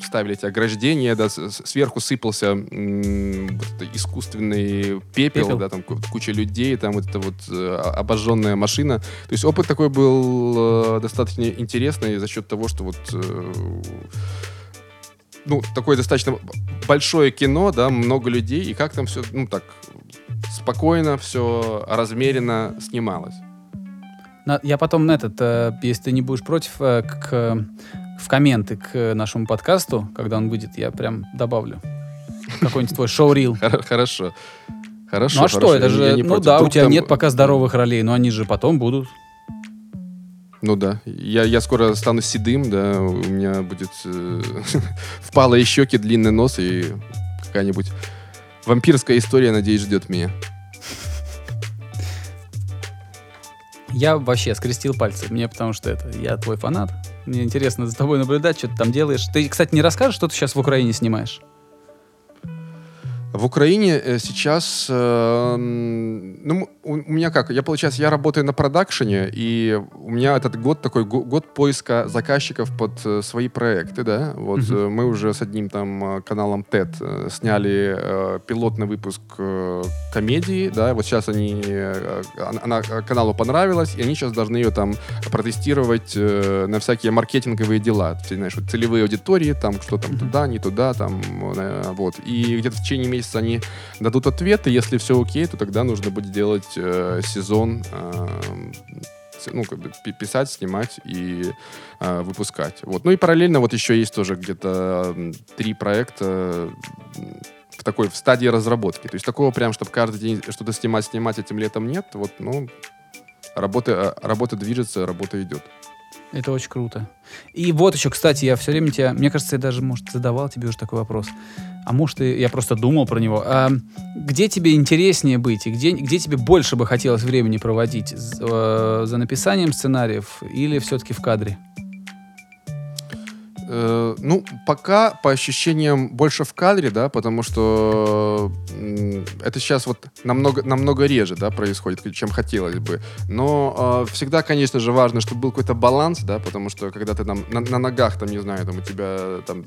ставили эти ограждения, да, сверху сыпался м, искусственный пепел, Пепел. да, там ку- куча людей, там вот эта вот э, обожженная машина. То есть опыт такой был э, достаточно интересный за счет того, что вот э, ну, такое достаточно большое кино, да, много людей, и как там все, ну, так, спокойно, все размеренно снималось. Я потом на этот, э, если ты не будешь против, э, к, в комменты к нашему подкасту, когда он выйдет, я прям добавлю какой-нибудь твой шоу-рил. *laughs* Хор- Хорошо. Хорошо. Ну а что, хорошо, это я- я же, ну против. да, у тебя там- нет пока здоровых ролей, но они же потом будут. Ну да. Я, я скоро стану седым, да, у меня будет э, *laughs* впалые щеки, длинный нос и какая-нибудь вампирская история, надеюсь, ждет меня. Я вообще скрестил пальцы, мне потому что это, я твой фанат. Мне интересно за тобой наблюдать, что ты там делаешь. Ты, кстати, не расскажешь, что ты сейчас в Украине снимаешь? В Украине э, сейчас, э, ну, у, у меня как, я, получается, я работаю на продакшене, и у меня этот год такой го- год поиска заказчиков под э, свои проекты, да, вот Мгм. э, мы уже с одним там э, каналом TED э, сняли э, пилотный выпуск э, комедии, да, вот сейчас они, э, она, каналу понравилась, и они сейчас должны ее там протестировать э, на всякие маркетинговые дела, ты знаешь, вот целевые аудитории, там, что там Мгм. туда, не туда, там, э, вот, и где-то в течение месяца они дадут ответ, и если все окей, то тогда нужно будет делать э, сезон, э, ну, как бы пи- писать, снимать и э, выпускать. Вот. Ну и параллельно вот еще есть тоже где-то три проекта в такой в стадии разработки. То есть такого прям, чтобы каждый день что-то снимать, снимать этим летом нет. Вот, ну, работа, работа движется, работа идет. Это очень круто. И вот еще, кстати, я все время тебя, мне кажется, я даже, может, задавал тебе уже такой вопрос. А может, и я просто думал про него. А где тебе интереснее быть и где, где тебе больше бы хотелось времени проводить? Э, за написанием сценариев или все-таки в кадре? Э, ну, пока по ощущениям больше в кадре, да, потому что м, это сейчас вот намного, намного реже, да, происходит, чем хотелось бы. Но э, всегда, конечно же, важно, чтобы был какой-то баланс, да, потому что когда ты там на, на ногах, там, не знаю, там у тебя там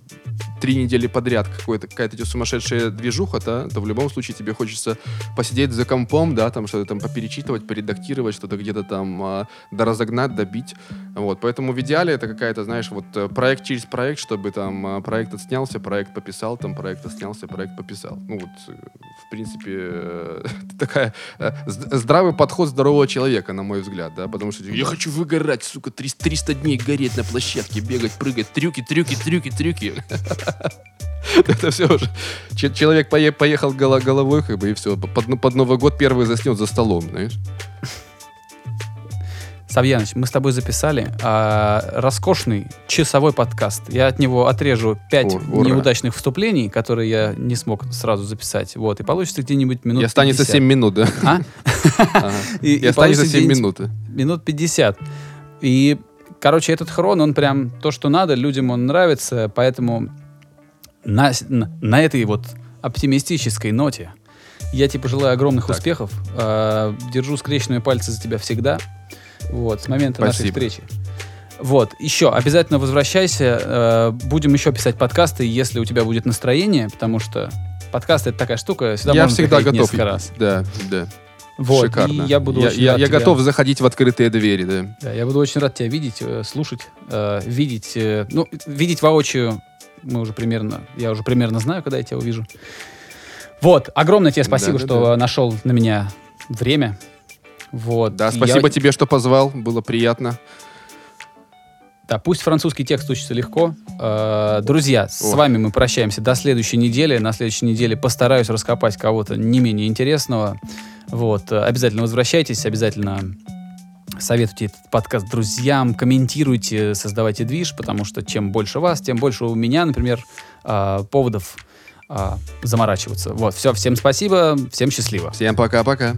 три недели подряд какая-то сумасшедшая движуха, да, то в любом случае тебе хочется посидеть за компом, да, там что-то там поперечитывать, поредактировать, что-то где-то там э, доразогнать, добить. Вот, поэтому в идеале это какая-то, знаешь, вот э, проект через проект, чтобы там э, проект отснялся, проект пописал, там проект отснялся, проект пописал. Ну вот, э, в принципе, э, *laughs* такая э, здравый подход здорового человека, на мой взгляд, да, потому что я хочу выгорать, сука, 300, 300 дней гореть на площадке, бегать, прыгать, трюки, трюки, трюки, трюки. *laughs* Это все уже. Че- Человек пое- поехал голо- головой, как бы, и все. Под Новый год первый заснет за столом, знаешь. Савьяныч, мы с тобой записали а, роскошный часовой подкаст. Я от него отрежу 5 Ур- ура. неудачных вступлений, которые я не смог сразу записать. Вот, и получится где-нибудь минут И останется 50. 7 минут, да? А? Ага. *laughs* И, И останется получится 7 где-нибудь минут. Минут 50. И, короче, этот хрон, он прям то, что надо, людям он нравится, поэтому на, на, этой вот оптимистической ноте я тебе желаю огромных Так. успехов. А, держу скрещенные пальцы за тебя всегда. Вот, с момента нашей Спасибо. встречи. Вот, еще обязательно возвращайся. э, будем еще писать подкасты, если у тебя будет настроение, потому что подкаст это такая штука, сюда Я можно всегда готов. несколько раз. Да, да. Вот, Шикарно. и я буду очень я, рад я тебя- готов заходить в открытые двери, да. Да, я буду очень рад тебя видеть, э, слушать, э, видеть, э, ну, видеть воочию. Мы уже примерно, я уже примерно знаю, когда я тебя увижу. Вот, огромное тебе спасибо, Да-да-да. что нашел на меня время. Вот. Да, спасибо я- тебе, что позвал. Было приятно. Да, пусть французский текст учится легко. Э, друзья, с Ох. вами мы прощаемся до следующей недели. На следующей неделе постараюсь раскопать кого-то не менее интересного. Вот, э, обязательно возвращайтесь, обязательно советуйте этот подкаст друзьям, комментируйте, создавайте движ, потому что чем больше вас, тем больше у меня, например, э, поводов э, заморачиваться. Вот, все, всем спасибо, всем счастливо. Всем пока-пока.